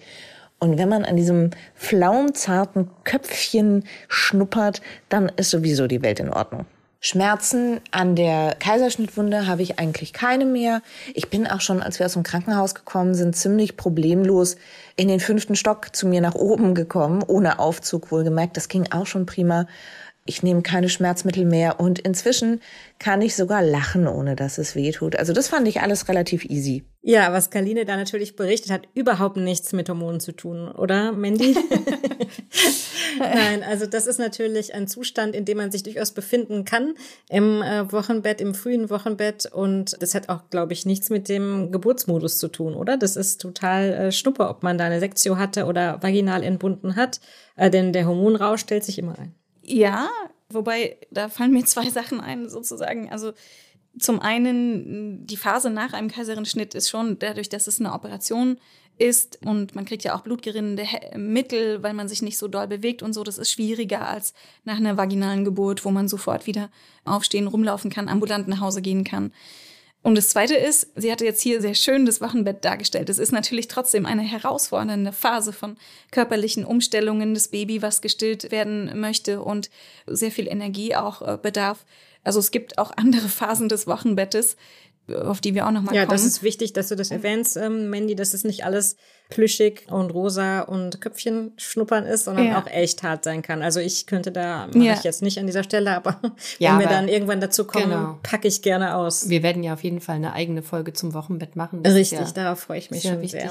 Und wenn man an diesem flaumzarten Köpfchen schnuppert, dann ist sowieso die Welt in Ordnung. Schmerzen an der Kaiserschnittwunde habe ich eigentlich keine mehr. Ich bin auch schon, als wir aus dem Krankenhaus gekommen sind, ziemlich problemlos in den fünften Stock zu mir nach oben gekommen, ohne Aufzug wohlgemerkt. Das ging auch schon prima ich nehme keine Schmerzmittel mehr und inzwischen kann ich sogar lachen, ohne dass es weh tut. Also das fand ich alles relativ easy. Ja, was Kaline da natürlich berichtet hat, überhaupt nichts mit Hormonen zu tun, oder Mandy? Nein, also das ist natürlich ein Zustand, in dem man sich durchaus befinden kann im äh, Wochenbett, im frühen Wochenbett und das hat auch, glaube ich, nichts mit dem Geburtsmodus zu tun, oder? Das ist total äh, schnuppe, ob man da eine Sektio hatte oder vaginal entbunden hat, äh, denn der Hormonrausch stellt sich immer ein. Ja, wobei da fallen mir zwei Sachen ein, sozusagen. Also zum einen, die Phase nach einem Kaiserschnitt ist schon dadurch, dass es eine Operation ist und man kriegt ja auch blutgerinnende Mittel, weil man sich nicht so doll bewegt und so. Das ist schwieriger als nach einer vaginalen Geburt, wo man sofort wieder aufstehen, rumlaufen kann, ambulant nach Hause gehen kann. Und das Zweite ist, sie hatte jetzt hier sehr schön das Wochenbett dargestellt. Es ist natürlich trotzdem eine herausfordernde Phase von körperlichen Umstellungen, das Baby, was gestillt werden möchte und sehr viel Energie auch äh, bedarf. Also es gibt auch andere Phasen des Wochenbettes, auf die wir auch nochmal ja, kommen. Ja, das ist wichtig, dass du das erwähnst, ähm, Mandy, dass es nicht alles plüschig und rosa und Köpfchen schnuppern ist, sondern Ja. auch echt hart sein kann. Also ich könnte da, mache Ja. ich jetzt nicht an dieser Stelle, aber Ja, wenn wir aber- dann irgendwann dazu kommen, Genau. packe ich gerne aus. Wir werden ja auf jeden Fall eine eigene Folge zum Wochenbett machen. Das Richtig, ja, darauf freue ich mich schon wichtig. sehr.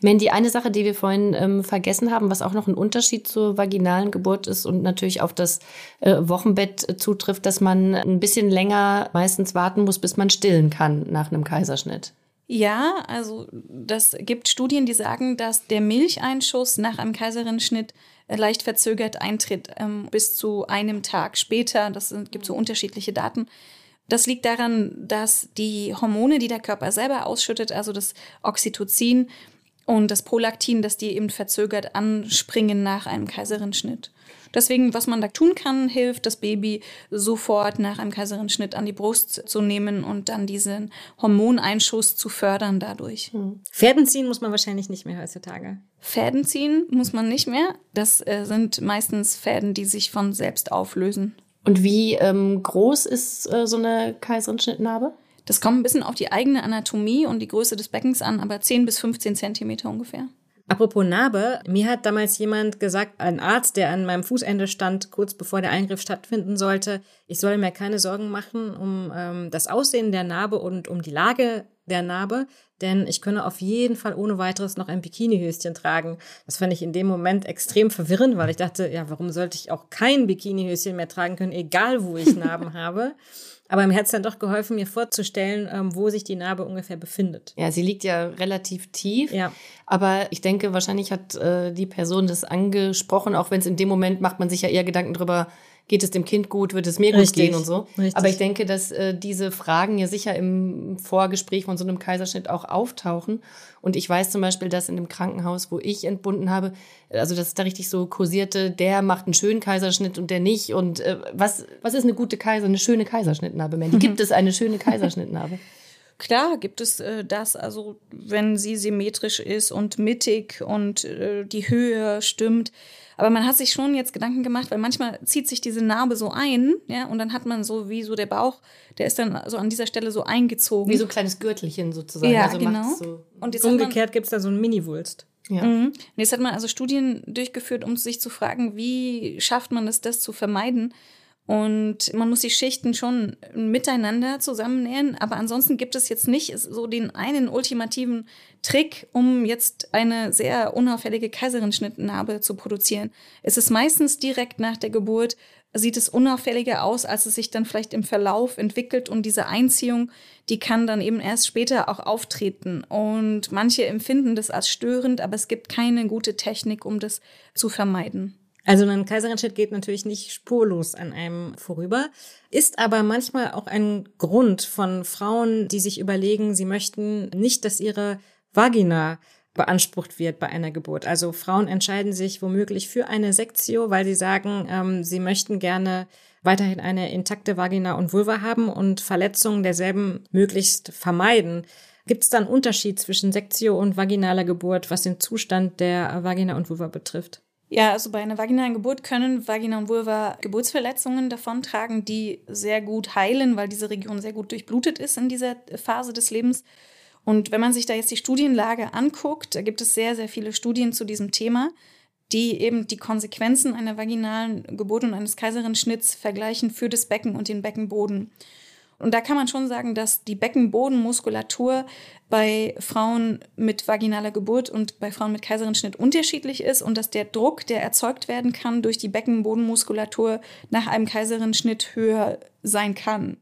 Mandy, eine Sache, die wir vorhin ähm, vergessen haben, was auch noch ein Unterschied zur vaginalen Geburt ist und natürlich auf das äh, Wochenbett zutrifft, dass man ein bisschen länger meistens warten muss, bis man stillen kann nach einem Kaiserschnitt. Ja, also das gibt Studien, die sagen, dass der Milcheinschuss nach einem Kaiserschnitt äh, leicht verzögert eintritt, ähm, bis zu einem Tag später. Das sind, gibt so unterschiedliche Daten. Das liegt daran, dass die Hormone, die der Körper selber ausschüttet, also das Oxytocin und das Prolaktin, dass die eben verzögert anspringen nach einem Kaiserschnitt. Deswegen, was man da tun kann, hilft, das Baby sofort nach einem Kaiserschnitt an die Brust zu nehmen und dann diesen Hormoneinschuss zu fördern dadurch. Pferden ziehen muss man wahrscheinlich nicht mehr heutzutage. Fäden ziehen muss man nicht mehr. Das äh, sind meistens Fäden, die sich von selbst auflösen. Und wie ähm, groß ist äh, so eine Kaiserschnittnarbe? Das kommt ein bisschen auf die eigene Anatomie und die Größe des Beckens an, aber 10 bis 15 Zentimeter ungefähr. Apropos Narbe, mir hat damals jemand gesagt, ein Arzt, der an meinem Fußende stand, kurz bevor der Eingriff stattfinden sollte, ich soll mir keine Sorgen machen um ähm, das Aussehen der Narbe und um die Lage der Narbe, denn ich könne auf jeden Fall ohne weiteres noch ein Bikinihöschen tragen. Das fand ich in dem Moment extrem verwirrend, weil ich dachte, ja, warum sollte ich auch kein Bikinihöschen mehr tragen können, egal wo ich Narben habe. Aber mir hat es dann doch geholfen, mir vorzustellen, ähm, wo sich die Narbe ungefähr befindet. Ja, sie liegt ja relativ tief. Ja. Aber ich denke, wahrscheinlich hat äh, die Person das angesprochen, auch wenn es in dem Moment macht man sich ja eher Gedanken drüber, geht es dem Kind gut, wird es mir gut Richtig, gehen und so. richtig. Aber ich denke, dass äh, diese Fragen ja sicher im Vorgespräch von so einem Kaiserschnitt auch auftauchen. Und ich weiß zum Beispiel, dass in dem Krankenhaus, wo ich entbunden habe, also dass es da richtig so kursierte, der macht einen schönen Kaiserschnitt und der nicht. Und äh, was, was ist eine gute Kaiser, eine schöne Kaiserschnittnarbe, Mandy? Gibt es eine schöne Kaiserschnittnarbe? Klar gibt es äh, das, also wenn sie symmetrisch ist und mittig und äh, die Höhe stimmt. Aber man hat sich schon jetzt Gedanken gemacht, weil manchmal zieht sich diese Narbe so ein, ja, und dann hat man so wie so der Bauch, der ist dann so an dieser Stelle so eingezogen. Wie so ein kleines Gürtelchen sozusagen. Ja, also genau. so. Und jetzt hat man, Umgekehrt gibt's da so einen Mini-Wulst. Ja. Mhm. Und jetzt hat man also Studien durchgeführt, um sich zu fragen, wie schafft man es, das zu vermeiden? Und man muss die Schichten schon miteinander zusammennähen, aber ansonsten gibt es jetzt nicht so den einen ultimativen Trick, um jetzt eine sehr unauffällige Kaiserschnittnarbe zu produzieren. Es ist meistens direkt nach der Geburt, sieht es unauffälliger aus, als es sich dann vielleicht im Verlauf entwickelt und diese Einziehung, die kann dann eben erst später auch auftreten. Und manche empfinden das als störend, aber es gibt keine gute Technik, um das zu vermeiden. Also ein Kaiserschnitt geht natürlich nicht spurlos an einem vorüber, ist aber manchmal auch ein Grund von Frauen, die sich überlegen, sie möchten nicht, dass ihre Vagina beansprucht wird bei einer Geburt. Also Frauen entscheiden sich womöglich für eine Sektio, weil sie sagen, ähm, sie möchten gerne weiterhin eine intakte Vagina und Vulva haben und Verletzungen derselben möglichst vermeiden. Gibt es da einen Unterschied zwischen Sektio und vaginaler Geburt, was den Zustand der Vagina und Vulva betrifft? Ja, also bei einer vaginalen Geburt können Vagina und Vulva Geburtsverletzungen davontragen, die sehr gut heilen, weil diese Region sehr gut durchblutet ist in dieser Phase des Lebens. Und wenn man sich da jetzt die Studienlage anguckt, da gibt es sehr, sehr viele Studien zu diesem Thema, die eben die Konsequenzen einer vaginalen Geburt und eines Kaiserschnitts vergleichen für das Becken und den Beckenboden. Und da kann man schon sagen, dass die Beckenbodenmuskulatur bei Frauen mit vaginaler Geburt und bei Frauen mit Kaiserschnitt unterschiedlich ist und dass der Druck, der erzeugt werden kann durch die Beckenbodenmuskulatur nach einem Kaiserschnitt höher sein kann.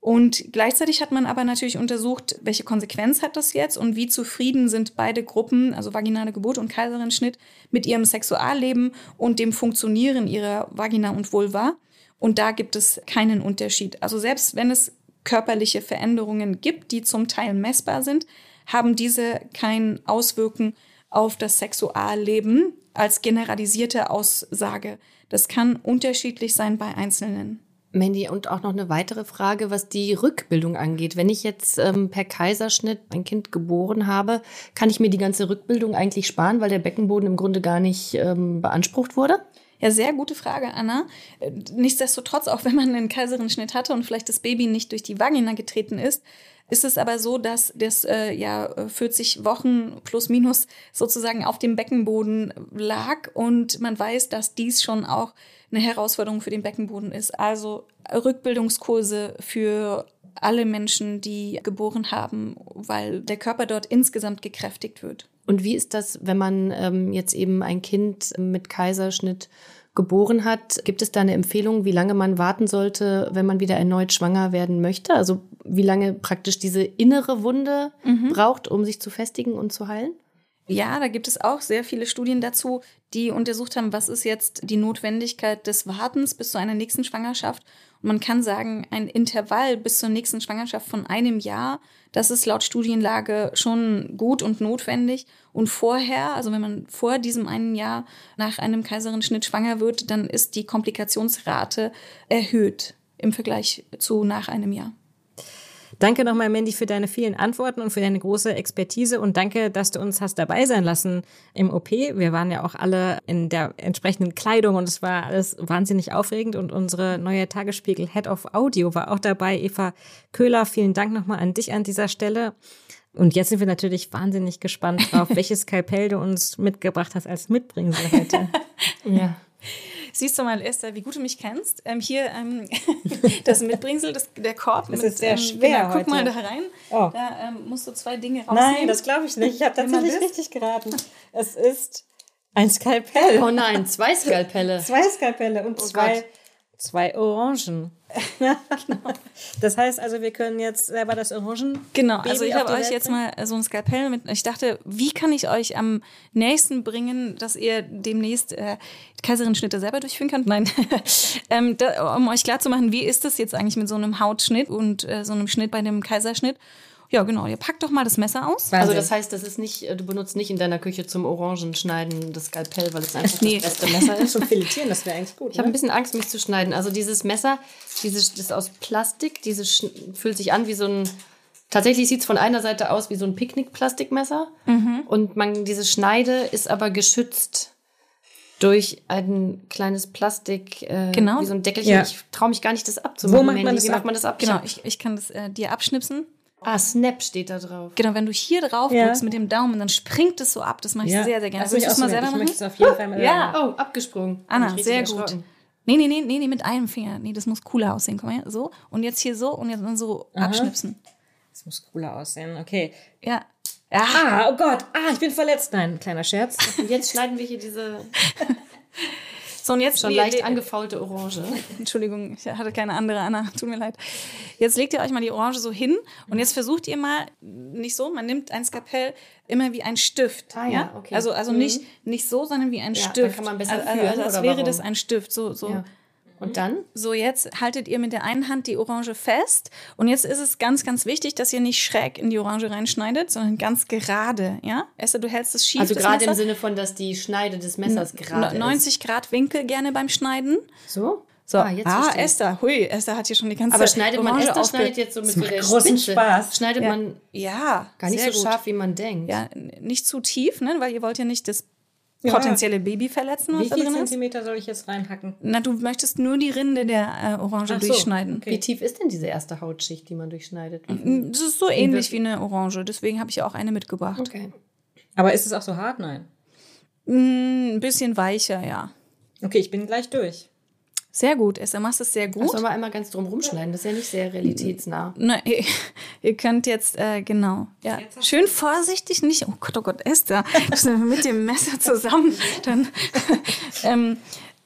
Und gleichzeitig hat man aber natürlich untersucht, welche Konsequenz hat das jetzt und wie zufrieden sind beide Gruppen, also vaginale Geburt und Kaiserschnitt, mit ihrem Sexualleben und dem Funktionieren ihrer Vagina und Vulva. Und da gibt es keinen Unterschied. Also selbst wenn es körperliche Veränderungen gibt, die zum Teil messbar sind, haben diese keinen Auswirken auf das Sexualleben als generalisierte Aussage. Das kann unterschiedlich sein bei Einzelnen. Mandy, und auch noch eine weitere Frage, was die Rückbildung angeht. Wenn ich jetzt ähm, per Kaiserschnitt ein Kind geboren habe, kann ich mir die ganze Rückbildung eigentlich sparen, weil der Beckenboden im Grunde gar nicht ähm, beansprucht wurde? Ja, sehr gute Frage, Anna. Äh, nichtsdestotrotz, auch wenn man einen Kaiserschnitt hatte und vielleicht das Baby nicht durch die Vagina getreten ist, ist es aber so, dass das äh, ja 40 Wochen plus minus sozusagen auf dem Beckenboden lag und man weiß, dass dies schon auch eine Herausforderung für den Beckenboden ist. Also Rückbildungskurse für alle Menschen, die geboren haben, weil der Körper dort insgesamt gekräftigt wird. Und wie ist das, wenn man ähm, jetzt eben ein Kind mit Kaiserschnitt geboren hat? Gibt es da eine Empfehlung, wie lange man warten sollte, wenn man wieder erneut schwanger werden möchte? Also wie lange praktisch diese innere Wunde mhm. braucht, um sich zu festigen und zu heilen? Ja, da gibt es auch sehr viele Studien dazu, die untersucht haben, was ist jetzt die Notwendigkeit des Wartens bis zu einer nächsten Schwangerschaft. Man kann sagen, ein Intervall bis zur nächsten Schwangerschaft von einem Jahr, das ist laut Studienlage schon gut und notwendig. Und vorher, also wenn man vor diesem einen Jahr nach einem Kaiserschnitt schwanger wird, dann ist die Komplikationsrate erhöht im Vergleich zu nach einem Jahr. Danke nochmal, Mandy, für deine vielen Antworten und für deine große Expertise und danke, dass du uns hast dabei sein lassen im OP. Wir waren ja auch alle in der entsprechenden Kleidung und es war alles wahnsinnig aufregend und unsere neue Tagesspiegel Head of Audio war auch dabei. Eva Köhler, vielen Dank nochmal an dich an dieser Stelle. Und jetzt sind wir natürlich wahnsinnig gespannt drauf, welches Skalpell du uns mitgebracht hast als Mitbringsel heute. ja. Siehst du mal, Esther, wie gut du mich kennst. Ähm, hier ähm, das Mitbringsel, das, der Korb. Das mit, ist sehr ähm, schwer genau, Guck mal da rein. Oh. Da ähm, musst du zwei Dinge rausnehmen. Nein, das glaube ich nicht. Ich habe tatsächlich richtig geraten. Es ist ein Skalpell. Oh nein, zwei Skalpelle. zwei Skalpelle und oh zwei, Gott. zwei Orangen. Genau. Das heißt also, wir können jetzt selber das Orangen. Genau, also ich habe euch jetzt mal so ein Skalpell mit. Ich dachte, wie kann ich euch am nächsten bringen, dass ihr demnächst äh, Kaiserin-Schnitte selber durchführen könnt? Nein. ähm, da, um euch klarzumachen, wie ist das jetzt eigentlich mit so einem Hautschnitt und äh, so einem Schnitt bei dem Kaiserschnitt? Ja, genau. Ihr packt doch mal das Messer aus. Also das heißt, das ist nicht, du benutzt nicht in deiner Küche zum Orangenschneiden das Skalpell, weil es einfach nee. das beste Messer ist. Zum Filetieren, das wäre eigentlich gut. Ich ne? habe ein bisschen Angst, mich zu schneiden. Also dieses Messer, dieses das ist aus Plastik, dieses fühlt sich an wie so ein Tatsächlich sieht es von einer Seite aus wie so ein Picknick-Plastikmesser. Mhm. Und man, diese Schneide ist aber geschützt durch ein kleines Plastik, äh, genau. wie so ein Deckelchen. Ja. Ich traue mich gar nicht, das abzumachen. Wo macht man das wie ab? macht man das ab? Genau, ich, ich kann das äh, dir abschnipsen. Ah, Snap steht da drauf. Genau, wenn du hier drauf ja. drückst mit dem Daumen, dann springt es so ab. Das mache ich ja. sehr, sehr gerne. Also Willst du es mal selber machen? Ich auf jeden Fall mal ja, oh, abgesprungen. Anna, sehr gut. Nee, nee, nee, nee, nee, mit einem Finger. Nee, das muss cooler aussehen. Komm her, so. Und jetzt hier so und jetzt dann so Aha. abschnipsen. Das muss cooler aussehen, okay. Ja. Ja. Ah, oh Gott. Ah, ich bin verletzt. Nein, kleiner Scherz. Und jetzt schneiden wir hier diese So, und jetzt schon leicht angefaulte Orange. Entschuldigung, ich hatte keine andere, Anna. Tut mir leid. Jetzt legt ihr euch mal die Orange so hin und jetzt versucht ihr mal, nicht so, man nimmt ein Skapell immer wie ein Stift. Ah, ja, okay. Also, also mhm. nicht, nicht so, sondern wie ein ja, Stift. kann man besser also, führen, also, als wäre warum? das ein Stift. So, so. Ja. Und dann? So, jetzt haltet ihr mit der einen Hand die Orange fest. Und jetzt ist es ganz, ganz wichtig, dass ihr nicht schräg in die Orange reinschneidet, sondern ganz gerade. Ja? Esther, du hältst es schief. Also gerade im Sinne von, dass die Schneide des Messers gerade 90 ist. Grad Winkel gerne beim Schneiden. So? So, ah, jetzt ah Esther, hui, Esther hat hier schon die ganze Aber schneidet man, Esther schneidet jetzt so mit, mit der großen Spitze. Spaß. Schneidet ja. man ja, gar nicht so gut. scharf, wie man denkt. Ja, nicht zu tief, ne, weil ihr wollt ja nicht das ja. potenzielle Baby verletzen, was Wie viel Zentimeter soll ich jetzt reinhacken? Na, du möchtest nur die Rinde der äh, Orange Ach durchschneiden. So, okay. Wie tief ist denn diese erste Hautschicht, die man durchschneidet? Das ist so ähnlich wie eine Orange, deswegen habe ich auch eine mitgebracht. Okay. Aber ist es auch so hart? Nein. Mm, ein bisschen weicher, ja. Okay, ich bin gleich durch. Sehr gut, Esther, machst es sehr gut. Das soll man einmal ganz drum rumschneiden, das ist ja nicht sehr realitätsnah. Na, ihr, ihr könnt jetzt, äh, genau, ja, schön vorsichtig, nicht, oh Gott, oh Gott, Esther, mit dem Messer zusammen, dann, ähm,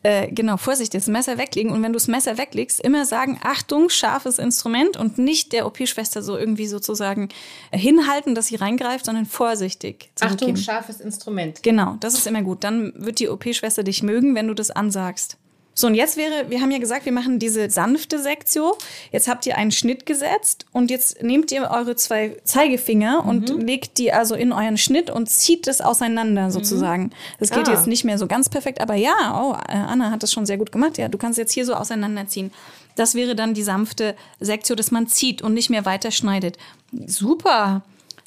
äh, genau, Vorsicht, das Messer weglegen. Und wenn du das Messer weglegst, immer sagen, Achtung, scharfes Instrument und nicht der OP-Schwester so irgendwie sozusagen hinhalten, dass sie reingreift, sondern vorsichtig. Achtung, scharfes Instrument. Genau, das ist immer gut. Dann wird die OP-Schwester dich mögen, wenn du das ansagst. So, und jetzt wäre, wir haben ja gesagt, wir machen diese sanfte Sektio. Jetzt habt ihr einen Schnitt gesetzt und jetzt nehmt ihr eure zwei Zeigefinger und legt die also in euren Schnitt und zieht es auseinander sozusagen. Das geht Ah. jetzt nicht mehr so ganz perfekt, aber ja, oh, äh, Anna hat das schon sehr gut gemacht. Ja, du kannst jetzt hier so auseinanderziehen. Das wäre dann die sanfte Sektio, dass man zieht und nicht mehr weiter schneidet. Super.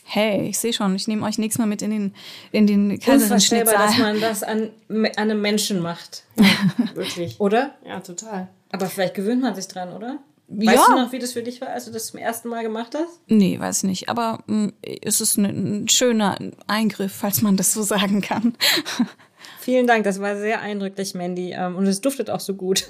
Hey, ich sehe schon, ich nehme euch nächstes Mal mit in den, in den Unvorstellbar, dass man das an, an einem Menschen macht. Wirklich. Oder? Ja, total. Aber vielleicht gewöhnt man sich dran, oder? Weißt Ja. du noch, wie das für dich war, als du das zum ersten Mal gemacht hast? Nee, weiß nicht. Aber mh, es ist ein, ein schöner Eingriff, falls man das so sagen kann. Vielen Dank, das war sehr eindrücklich, Mandy. Ähm, Und es duftet auch so gut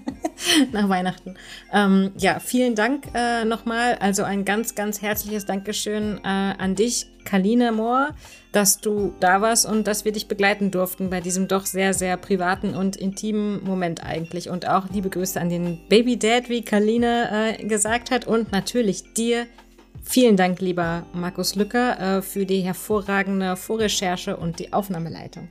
nach Weihnachten. Ähm, ja, vielen Dank äh, nochmal. Also ein ganz, ganz herzliches Dankeschön äh, an dich, Kaline Mohr, dass du da warst und dass wir dich begleiten durften bei diesem doch sehr, sehr privaten und intimen Moment eigentlich. Und auch liebe Grüße an den Baby Dad, wie Kaline äh, gesagt hat. Und natürlich dir, Vielen Dank, lieber Markus Lücker, äh, für die hervorragende Vorrecherche und die Aufnahmeleitung.